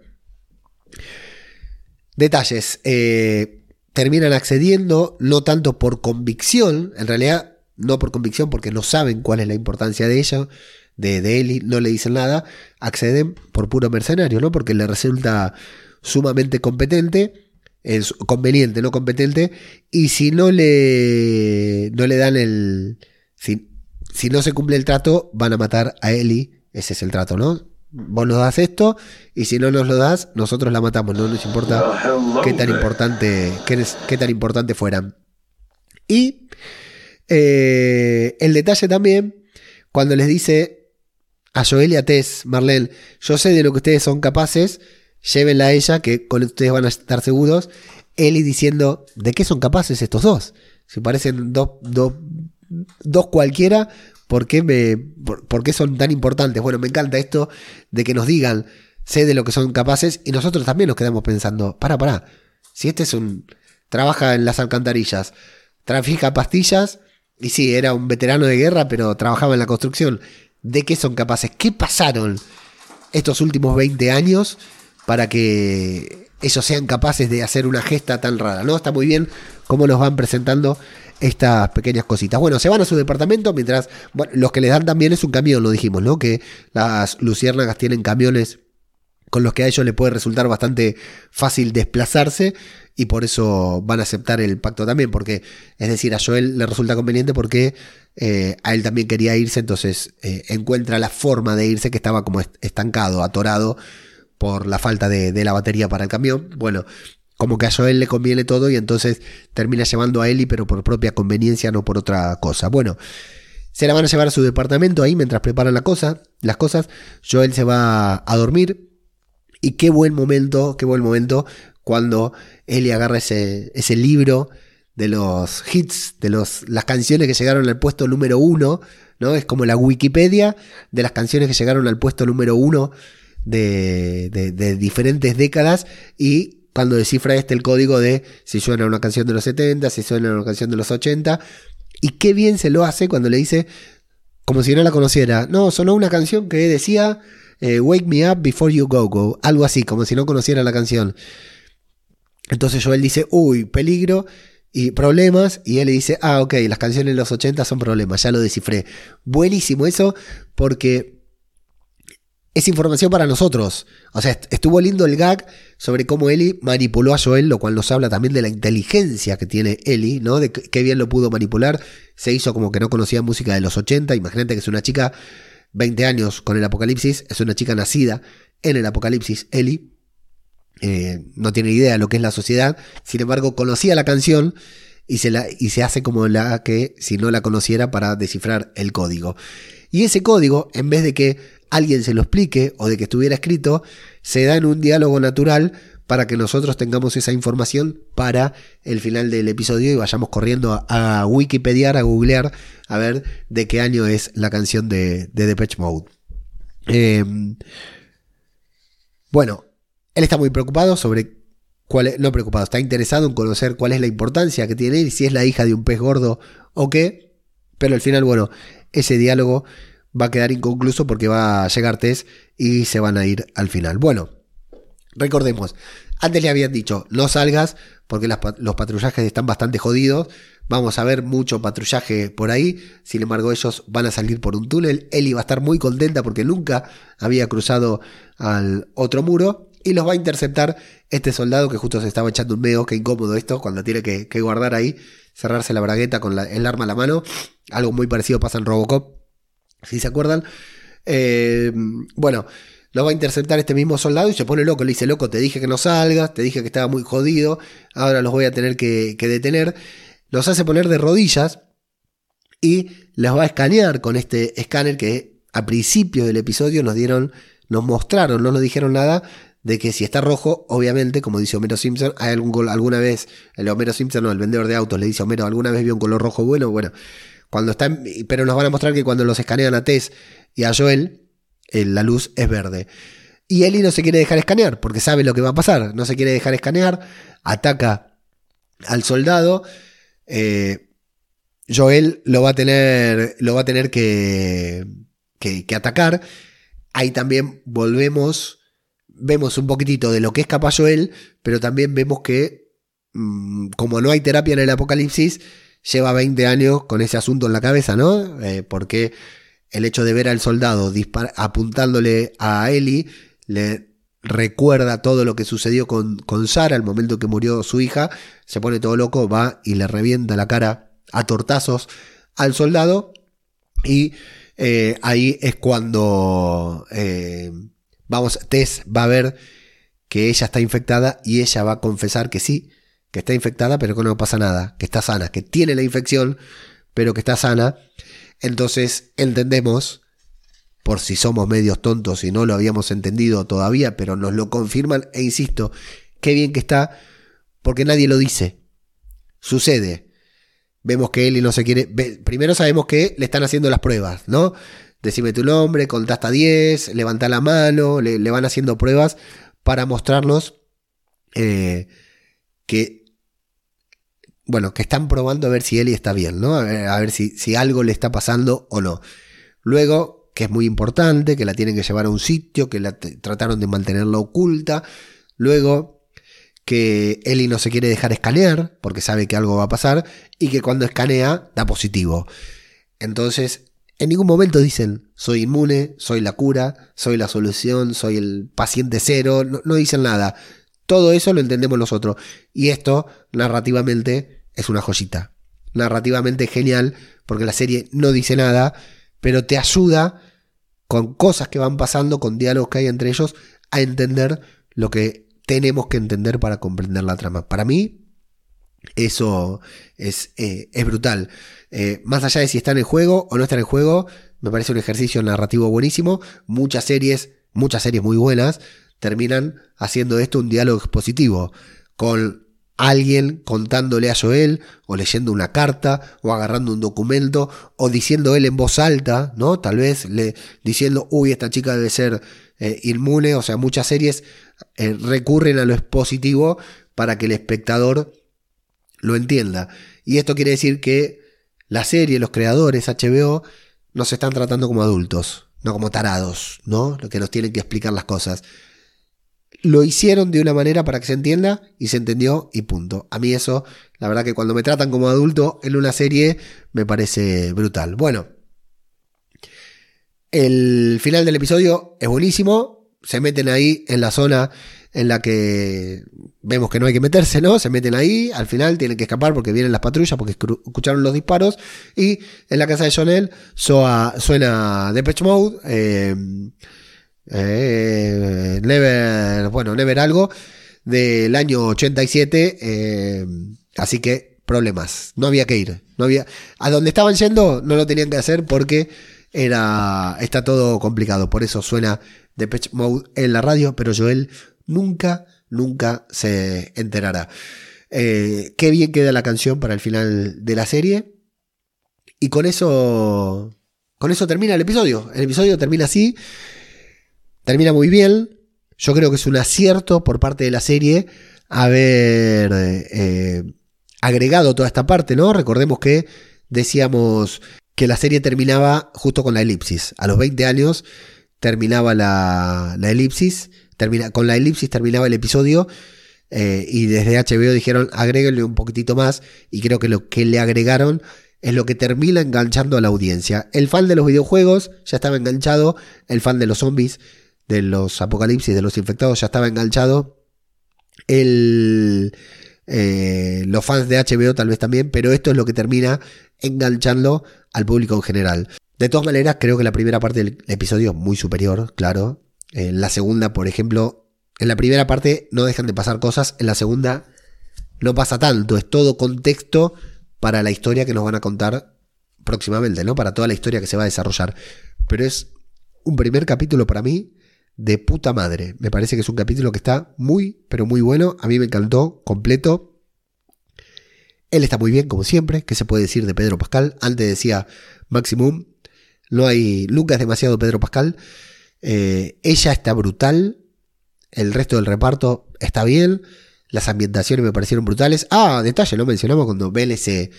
detalles. Eh, terminan accediendo, no tanto por convicción, en realidad no por convicción porque no saben cuál es la importancia de ella, de, de él, no le dicen nada, acceden por puro mercenario, ¿no? Porque le resulta sumamente competente, es conveniente, no competente, y si no le, no le dan el, si, no se cumple el trato, van a matar a Eli. Ese es el trato, ¿no? Vos nos das esto y si no nos lo das, nosotros la matamos. No nos importa qué tan importante, qué, tan importante fueran. Y eh, el detalle también, cuando les dice a Joel y a Tess, Marlene, yo sé de lo que ustedes son capaces, llévenla a ella, que con ustedes van a estar seguros. Eli diciendo, ¿de qué son capaces estos dos? Si parecen dos, dos dos cualquiera, ¿por qué, me, por, qué son tan importantes? Bueno, me encanta esto de que nos digan, sé de lo que son capaces, y nosotros también nos quedamos pensando, para, para, si este es un... trabaja en las alcantarillas, trafica pastillas, y sí, era un veterano de guerra, pero trabajaba en la construcción. ¿De qué son capaces? ¿Qué pasaron estos últimos 20 años para que ellos sean capaces de hacer una gesta tan rara? ¿No? Está muy bien cómo nos van presentando estas pequeñas cositas. Bueno, se van a su departamento mientras bueno, los que les dan también es un camión, lo dijimos, ¿no? Que las luciérnagas tienen camiones con los que a ellos les puede resultar bastante fácil desplazarse y por eso van a aceptar el pacto también, porque es decir, a Joel le resulta conveniente porque eh, a él también quería irse, entonces eh, encuentra la forma de irse que estaba como estancado, atorado por la falta de, de la batería para el camión. Bueno, como que a Joel le conviene todo y entonces termina llevando a Ellie, pero por propia conveniencia, no por otra cosa. Bueno, se la van a llevar a su departamento ahí mientras preparan la cosa, las cosas. Joel se va a dormir. Y qué buen momento, qué buen momento cuando Ellie agarra ese, ese libro de los hits, de los, las canciones que llegaron al puesto número uno ¿no? Es como la Wikipedia de las canciones que llegaron al puesto número uno de, de diferentes décadas y cuando descifra este el código de si suena una canción de los 70, si suena una canción de los 80. Y qué bien se lo hace cuando le dice, como si no la conociera, no, sonó una canción que decía eh, Wake Me Up Before You Go Go, algo así, como si no conociera la canción. Entonces Joel dice, uy, peligro y problemas, y él le dice, ah, ok, las canciones de los 80 son problemas, ya lo descifré. Buenísimo eso, porque es información para nosotros. O sea, estuvo lindo el gag sobre cómo Eli manipuló a Joel, lo cual nos habla también de la inteligencia que tiene Eli, ¿no? De qué bien lo pudo manipular. Se hizo como que no conocía música de los 80. Imagínate que es una chica 20 años con el apocalipsis, es una chica nacida en el apocalipsis, Eli. Eh, no tiene idea de lo que es la sociedad. Sin embargo, conocía la canción y se, la, y se hace como la que si no la conociera para descifrar el código. Y ese código, en vez de que alguien se lo explique o de que estuviera escrito, se da en un diálogo natural para que nosotros tengamos esa información para el final del episodio y vayamos corriendo a, Wikipedia, a googlear, a ver de qué año es la canción de, de Depeche Mode. Em, bueno, él está muy preocupado sobre cuál es, no preocupado, está interesado en conocer cuál es la importancia que tiene y si es la hija de un pez gordo o qué, pero al final, bueno, ese diálogo va a quedar inconcluso porque va a llegar Tess y se van a ir al final. Bueno, recordemos, antes le habían dicho, no salgas porque los patrullajes están bastante jodidos, vamos a ver mucho patrullaje por ahí, sin embargo ellos van a salir por un túnel, Ellie va a estar muy contenta porque nunca había cruzado al otro muro y los va a interceptar este soldado que justo se estaba echando un meo, qué incómodo esto, cuando tiene que, guardar ahí, cerrarse la bragueta con el arma a la mano, algo muy parecido pasa en Robocop, si se acuerdan. Eh, bueno, lo va a interceptar este mismo soldado y se pone loco. Le dice, loco, te dije que no salgas, te dije que estaba muy jodido, ahora los voy a tener que, detener. Los hace poner de rodillas y los va a escanear con este escáner que a principio del episodio nos dieron, nos mostraron, no nos dijeron nada de que si está rojo, obviamente, como dice Homero Simpson, hay algún alguna vez, el Homero Simpson, el vendedor de autos le dice Homero, ¿alguna vez vio un color rojo bueno? Bueno, cuando están, pero nos van a mostrar que cuando los escanean a Tess y a Joel, eh, la luz es verde. Y Ellie no se quiere dejar escanear, porque sabe lo que va a pasar. No se quiere dejar escanear, ataca al soldado. Eh, Joel lo va a tener, lo va a tener que, que, atacar. Ahí también volvemos, vemos un poquitito de lo que es capaz Joel, pero también vemos que, mm, como no hay terapia en el apocalipsis, lleva 20 años con ese asunto en la cabeza, ¿no? Eh, porque el hecho de ver al soldado apuntándole a Ellie le recuerda todo lo que sucedió con, Sara, el momento que murió su hija, se pone todo loco, va y le revienta la cara a tortazos al soldado y eh, ahí es cuando eh, vamos, Tess va a ver que ella está infectada y ella va a confesar que sí, que está infectada pero que no pasa nada, que está sana, que tiene la infección pero que está sana. Entonces entendemos, por si somos medios tontos y no lo habíamos entendido todavía, pero nos lo confirman e insisto, qué bien que está, porque nadie lo dice. Sucede. Vemos que Eli no se quiere... Primero sabemos que le están haciendo las pruebas, ¿no? Decime tu nombre, contá hasta 10, levanta la mano, le, van haciendo pruebas para mostrarnos eh, que bueno, que están probando a ver si Ellie está bien, ¿no? A ver, si, si, algo le está pasando o no. Luego, que es muy importante, que la tienen que llevar a un sitio, que la trataron de mantenerla oculta. Luego, que Ellie no se quiere dejar escanear, porque sabe que algo va a pasar, y que cuando escanea da positivo. Entonces, en ningún momento dicen, soy inmune, soy la cura, soy la solución, soy el paciente cero, no dicen nada. Todo eso lo entendemos nosotros. Y esto, narrativamente, es una joyita. Narrativamente genial, porque la serie no dice nada, pero te ayuda con cosas que van pasando, con diálogos que hay entre ellos, a entender lo que tenemos que entender para comprender la trama. Para mí, eso es, eh, brutal. Eh, más allá de si está en el juego o no está en el juego, me parece un ejercicio narrativo buenísimo. Muchas series, muchas series muy buenas, terminan haciendo esto un diálogo expositivo con alguien contándole a Joel, o leyendo una carta, o agarrando un documento, o diciendo él en voz alta, ¿no? Tal vez le, diciendo, uy, esta chica debe ser eh, inmune, o sea, muchas series eh, recurren a lo expositivo para que el espectador lo entienda. Y esto quiere decir que la serie, los creadores, HBO, nos están tratando como adultos, no como tarados, ¿no? Lo que nos tienen que explicar las cosas lo hicieron de una manera para que se entienda y se entendió y punto. A mí eso, la verdad que cuando me tratan como adulto en una serie me parece brutal. Bueno, el final del episodio es buenísimo. Se meten ahí en la zona en la que vemos que no hay que meterse, ¿no? Se meten ahí, al final tienen que escapar porque vienen las patrullas, porque escucharon los disparos. Y en la casa de Jonel suena Depeche Mode. Eh, eh, Never, bueno, Never algo, del año 87, eh, así que problemas, no había que ir, no había, a donde estaban yendo no lo tenían que hacer porque era, está todo complicado, por eso suena Depeche Mode en la radio, pero Joel nunca, nunca se enterará. Eh, qué bien queda la canción para el final de la serie. Y con eso, con eso termina el episodio. El episodio termina así. Termina muy bien. Yo creo que es un acierto por parte de la serie haber eh, agregado toda esta parte, ¿no? Recordemos que decíamos que la serie terminaba justo con la elipsis. A los 20 años terminaba la, elipsis. Termina, con la elipsis terminaba el episodio. Eh, y desde HBO dijeron agréguenle un poquitito más. Y creo que lo que le agregaron es lo que termina enganchando a la audiencia. El fan de los videojuegos ya estaba enganchado. El fan de los zombies de los apocalipsis, de los infectados, ya estaba enganchado. El, eh, los fans de HBO tal vez también, pero esto es lo que termina enganchando al público en general. De todas maneras, creo que la primera parte del episodio es muy superior, claro. En la segunda, por ejemplo, en la primera parte no dejan de pasar cosas, en la segunda no pasa tanto, es todo contexto para la historia que nos van a contar próximamente, ¿no? Para toda la historia que se va a desarrollar. Pero es un primer capítulo para mí de puta madre. Me parece que es un capítulo que está muy, pero muy bueno. A mí me encantó, completo. Él está muy bien, como siempre. ¿Qué se puede decir de Pedro Pascal? Antes decía Maximum. No hay. Nunca es demasiado Pedro Pascal. Eh, ella está brutal. El resto del reparto está bien. Las ambientaciones me parecieron brutales. Ah, detalle, lo mencionamos cuando ven ese,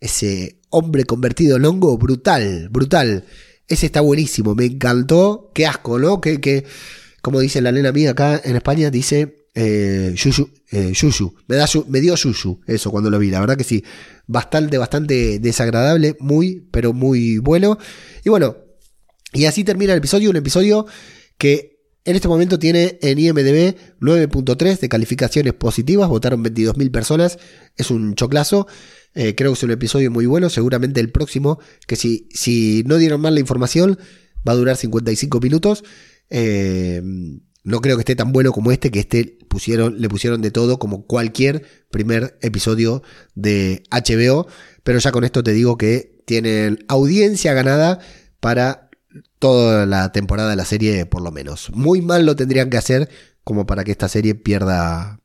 ese hombre convertido en hongo. Brutal, brutal. Ese está buenísimo, me encantó. Qué asco, ¿no? Que, que como dice la nena mía acá en España, dice eh, yuyu, eh, Me, da, me dio yuyu eso cuando lo vi. La verdad que sí. Bastante, bastante desagradable. Muy, pero muy bueno. Y bueno, y así termina el episodio. Un episodio que en este momento tiene en IMDB 9.3 de calificaciones positivas. Votaron 22.000 personas. Es un choclazo. Eh, creo que es un episodio muy bueno. Seguramente el próximo, que si, si no dieron mal la información, va a durar 55 minutos. Eh, no creo que esté tan bueno como este, que este pusieron, le pusieron de todo como cualquier primer episodio de HBO. Pero ya con esto te digo que tienen audiencia ganada para toda la temporada de la serie, por lo menos. Muy mal lo tendrían que hacer como para que esta serie pierda,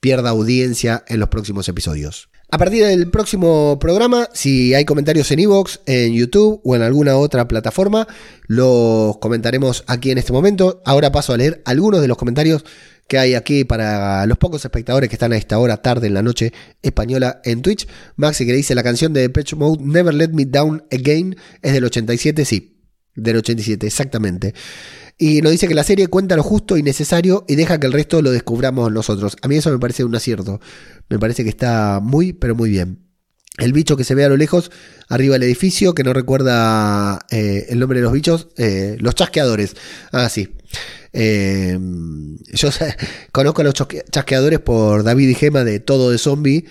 pierda audiencia en los próximos episodios. A partir del próximo programa, si hay comentarios en Evox, en YouTube o en alguna otra plataforma, los comentaremos aquí en este momento. Ahora paso a leer algunos de los comentarios que hay aquí para los pocos espectadores que están a esta hora tarde en la noche española en Twitch. Maxi que dice la canción de Depeche Mode Never Let Me Down Again es del 87, sí, del 87, exactamente. Y nos dice que la serie cuenta lo justo y necesario y deja que el resto lo descubramos nosotros. A mí eso me parece un acierto. Me parece que está muy, pero muy bien. El bicho que se ve a lo lejos, arriba del edificio, que no recuerda eh, el nombre de los bichos, eh, los chasqueadores. Ah, sí. Eh, yo conozco a los chasqueadores por David y Gema de Todo de Zombie,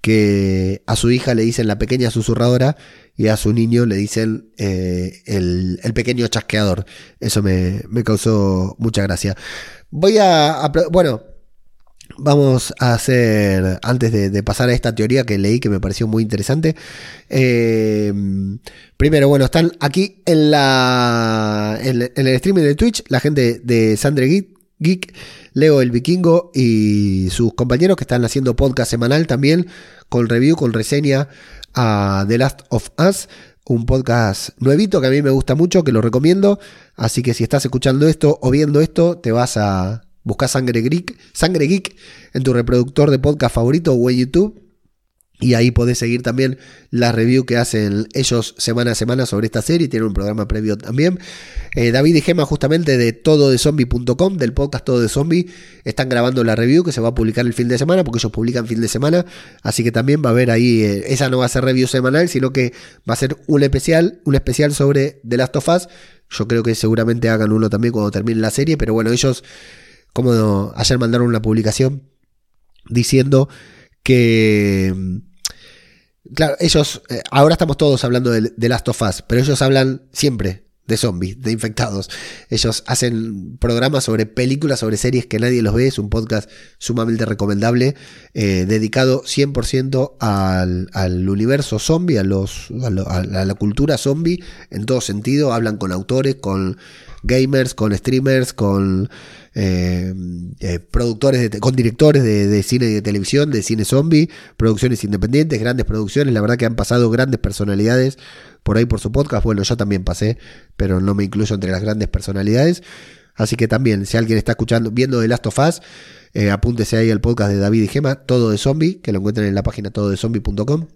que a su hija le dicen la pequeña susurradora y a su niño le dicen eh, el, pequeño chasqueador. Eso me, causó mucha gracia. Voy a, Bueno, vamos a hacer, antes de, pasar a esta teoría que leí que me pareció muy interesante. Eh, primero, bueno, están aquí en, la, en, el streaming de Twitch la gente de Sandre Geek, Leo el Vikingo y sus compañeros que están haciendo podcast semanal también con review, con reseña a The Last of Us un podcast nuevito que a mí me gusta mucho, que lo recomiendo. Así que si estás escuchando esto o viendo esto, te vas a buscar Sangre Geek, Sangre Geek en tu reproductor de podcast favorito o en YouTube y ahí podés seguir también la review que hacen ellos semana a semana sobre esta serie. Tienen un programa previo también. Eh, David y Gema, justamente de tododezombie.com, del podcast Todo de Zombie, están grabando la review que se va a publicar el fin de semana, porque ellos publican fin de semana. Así que también va a haber ahí. Eh, esa no va a ser review semanal, sino que va a ser un especial, un especial sobre The Last of Us. Yo creo que seguramente hagan uno también cuando termine la serie. Pero bueno, ellos, como ayer mandaron una publicación diciendo que Claro, ellos, eh, ahora estamos todos hablando de, de, Last of Us, pero ellos hablan siempre de zombies, de infectados. Ellos hacen programas sobre películas, sobre series que nadie los ve. Es un podcast sumamente recomendable, eh, dedicado 100% al, al, universo zombie, a, los, a, la cultura zombie en todo sentido. Hablan con autores, con gamers, con streamers, con eh, eh, productores, con directores de, cine y de televisión, de cine zombie, producciones independientes, grandes producciones. La verdad que han pasado grandes personalidades por ahí por su podcast. Bueno, yo también pasé, pero no me incluyo entre las grandes personalidades. Así que también, si alguien está escuchando, viendo The Last of Us, eh, apúntese ahí al podcast de David y Gema, Todo de Zombie, que lo encuentran en la página tododezombie.com,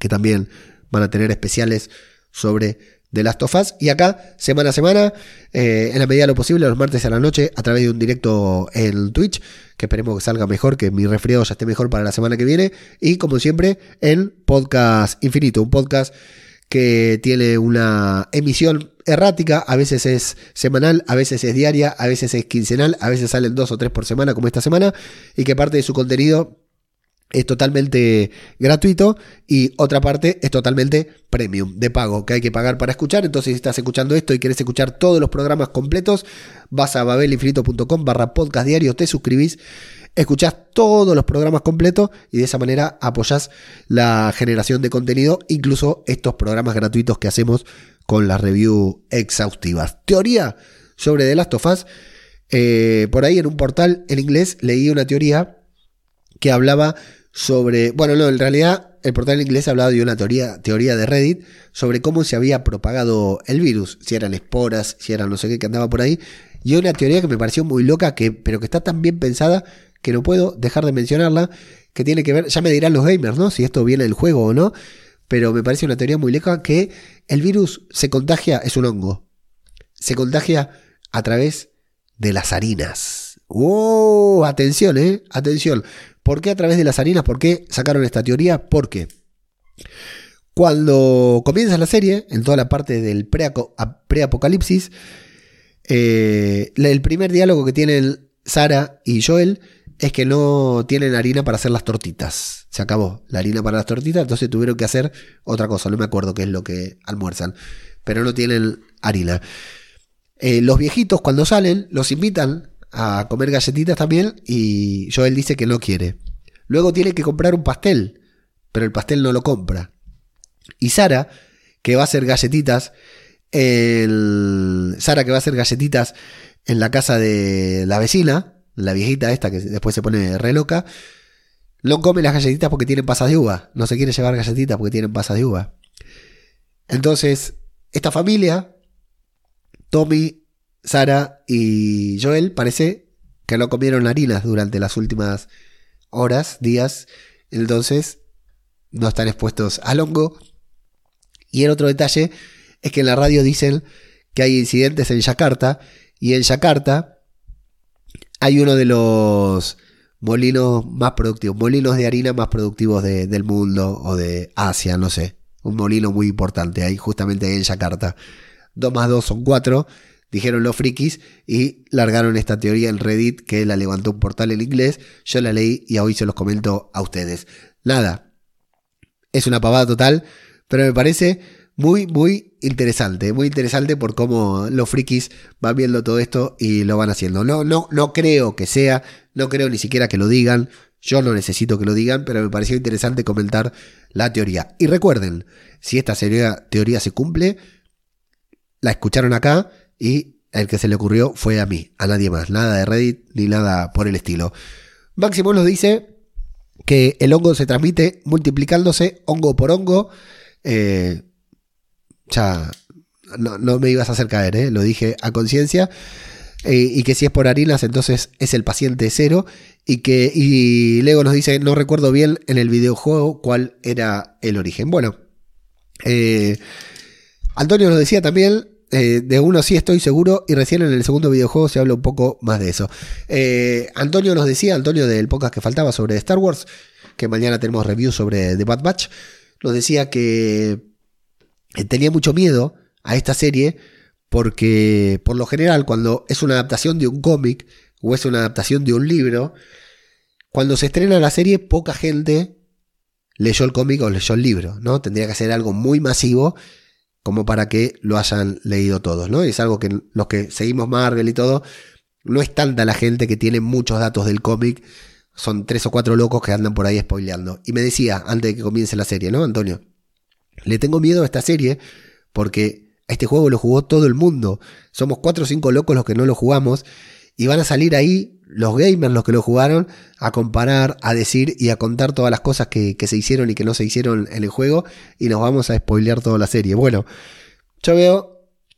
que también van a tener especiales sobre de Last of Us. Y acá, semana a semana, eh, en la medida de lo posible, los martes a la noche, a través de un directo en Twitch, que esperemos que salga mejor, que mi resfriado ya esté mejor para la semana que viene. Y como siempre, en Podcast Infinito, un podcast que tiene una emisión errática, a veces es semanal, a veces es diaria, a veces es quincenal, a veces salen dos o tres por semana, como esta semana, y que parte de su contenido es totalmente gratuito y otra parte es totalmente premium, de pago, que hay que pagar para escuchar. Entonces, si estás escuchando esto y quieres escuchar todos los programas completos, vas a babelinfinito.com barra podcast diario, te suscribís, escuchás todos los programas completos y de esa manera apoyás la generación de contenido, incluso estos programas gratuitos que hacemos con las reviews exhaustivas. Teoría sobre The Last of Us. Eh, por ahí en un portal en inglés leí una teoría que hablaba sobre, bueno, no, en realidad el portal inglés hablaba de una teoría, teoría de Reddit sobre cómo se había propagado el virus, si eran esporas, si eran no sé qué que andaba por ahí, y una teoría que me pareció muy loca, que, pero que está tan bien pensada que no puedo dejar de mencionarla, que tiene que ver, ya me dirán los gamers, ¿no? Si esto viene del juego o no, pero me parece una teoría muy loca que el virus se contagia, es un hongo, se contagia a través de las harinas. ¡Wow! Atención, ¿eh? Atención. ¿Por qué a través de las harinas? ¿Por qué sacaron esta teoría? Porque cuando comienza la serie, en toda la parte del pre-apocalipsis, eh, el primer diálogo que tienen Sara y Joel es que no tienen harina para hacer las tortitas. Se acabó la harina para las tortitas, entonces tuvieron que hacer otra cosa. No me acuerdo qué es lo que almuerzan, pero no tienen harina. Eh, los viejitos cuando salen los invitan a comer galletitas también y Joel dice que no quiere. Luego tiene que comprar un pastel, pero el pastel no lo compra. Y Sara, que va a hacer galletitas, el... Sara que va a hacer galletitas en la casa de la vecina, la viejita esta que después se pone re loca, no come las galletitas porque tienen pasas de uva, no se quiere llevar galletitas porque tienen pasas de uva. Entonces, esta familia, Tommy, Sara y Joel parece que no comieron harinas durante las últimas horas, días, entonces no están expuestos al hongo. Y el otro detalle es que en la radio dicen que hay incidentes en Yakarta y en Yakarta hay uno de los molinos más productivos, molinos de harina más productivos del mundo o de Asia, no sé. Un molino muy importante ahí, justamente en Yakarta. 2 más 2 son 4 dijeron los frikis y largaron esta teoría en Reddit que la levantó un portal en inglés. Yo la leí y hoy se los comento a ustedes. Nada, es una pavada total, pero me parece muy, muy interesante. Muy interesante por cómo los frikis van viendo todo esto y lo van haciendo. No, no, no creo que sea, no creo ni siquiera que lo digan. Yo no necesito que lo digan, pero me pareció interesante comentar la teoría. Y recuerden, si esta teoría se cumple, la escucharon acá y el que se le ocurrió fue a mí, a nadie más. Nada de Reddit ni nada por el estilo. Máximo nos dice que el hongo se transmite multiplicándose hongo por hongo. Eh, ya no, me ibas a hacer caer, ¿eh? lo dije a conciencia. Eh, y que si es por harinas, entonces es el paciente cero. Y que y Lego nos dice, no recuerdo bien en el videojuego cuál era el origen. Bueno, eh, Antonio nos decía también, eh, de uno sí estoy seguro, y recién en el segundo videojuego se habla un poco más de eso. Antonio nos decía, Antonio del podcast que faltaba sobre Star Wars, que mañana tenemos review sobre The Bad Batch, nos decía que tenía mucho miedo a esta serie porque por lo general cuando es una adaptación de un cómic o es una adaptación de un libro, cuando se estrena la serie poca gente leyó el cómic o leyó el libro, ¿no? Tendría que ser algo muy masivo como para que lo hayan leído todos, ¿no? es algo que los que seguimos Marvel y todo, no es tanta la gente que tiene muchos datos del cómic, son tres o cuatro locos que andan por ahí spoileando. Y me decía, antes de que comience la serie, ¿no, Antonio? Le tengo miedo a esta serie porque este juego lo jugó todo el mundo. Somos cuatro o cinco locos los que no lo jugamos. Y van a salir ahí los gamers, los que lo jugaron, a comparar, a decir y a contar todas las cosas que, se hicieron y que no se hicieron en el juego. Y nos vamos a spoilear toda la serie. Bueno, yo veo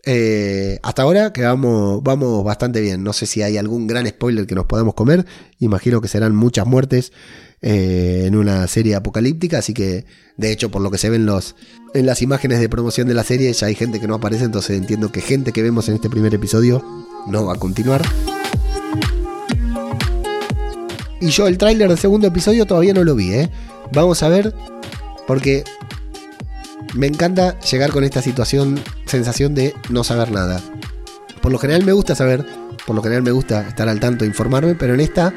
eh, hasta ahora que vamos, vamos bastante bien. No sé si hay algún gran spoiler que nos podamos comer. Imagino que serán muchas muertes eh, en una serie apocalíptica. Así que, de hecho, por lo que se ven los, en las imágenes de promoción de la serie, ya hay gente que no aparece. Entonces entiendo que gente que vemos en este primer episodio no va a continuar. Y yo el tráiler del segundo episodio todavía no lo vi, ¿eh? Vamos a ver, porque me encanta llegar con esta situación, sensación de no saber nada. Por lo general me gusta saber, por lo general me gusta estar al tanto, informarme, pero en esta,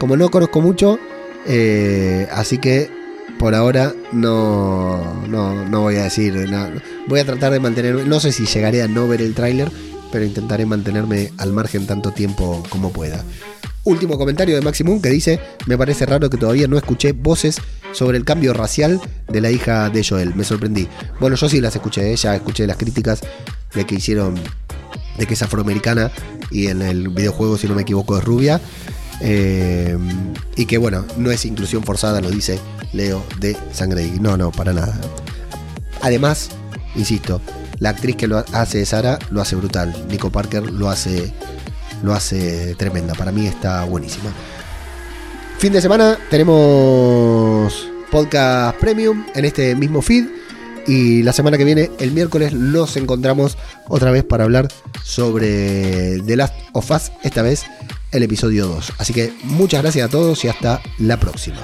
como no conozco mucho, eh, así que por ahora no, no, voy a decir nada. Voy a tratar de mantenerme, no sé si llegaré a no ver el tráiler, pero intentaré mantenerme al margen tanto tiempo como pueda. Último comentario de Maximum que dice, me parece raro que todavía no escuché voces sobre el cambio racial de la hija de Joel. Me sorprendí. Bueno, yo sí las escuché, ¿eh? ya escuché las críticas de que hicieron, de que es afroamericana y en el videojuego, si no me equivoco, es rubia. Eh, y que bueno, no es inclusión forzada, lo dice Leo de Sangre No, no, para nada. Además, insisto, la actriz que lo hace Sara lo hace brutal. Nico Parker lo hace, lo hace tremenda. Para mí está buenísima. Fin de semana tenemos podcast premium en este mismo feed. Y la semana que viene, el miércoles, nos encontramos otra vez para hablar sobre The Last of Us, esta vez el episodio 2. Así que muchas gracias a todos y hasta la próxima.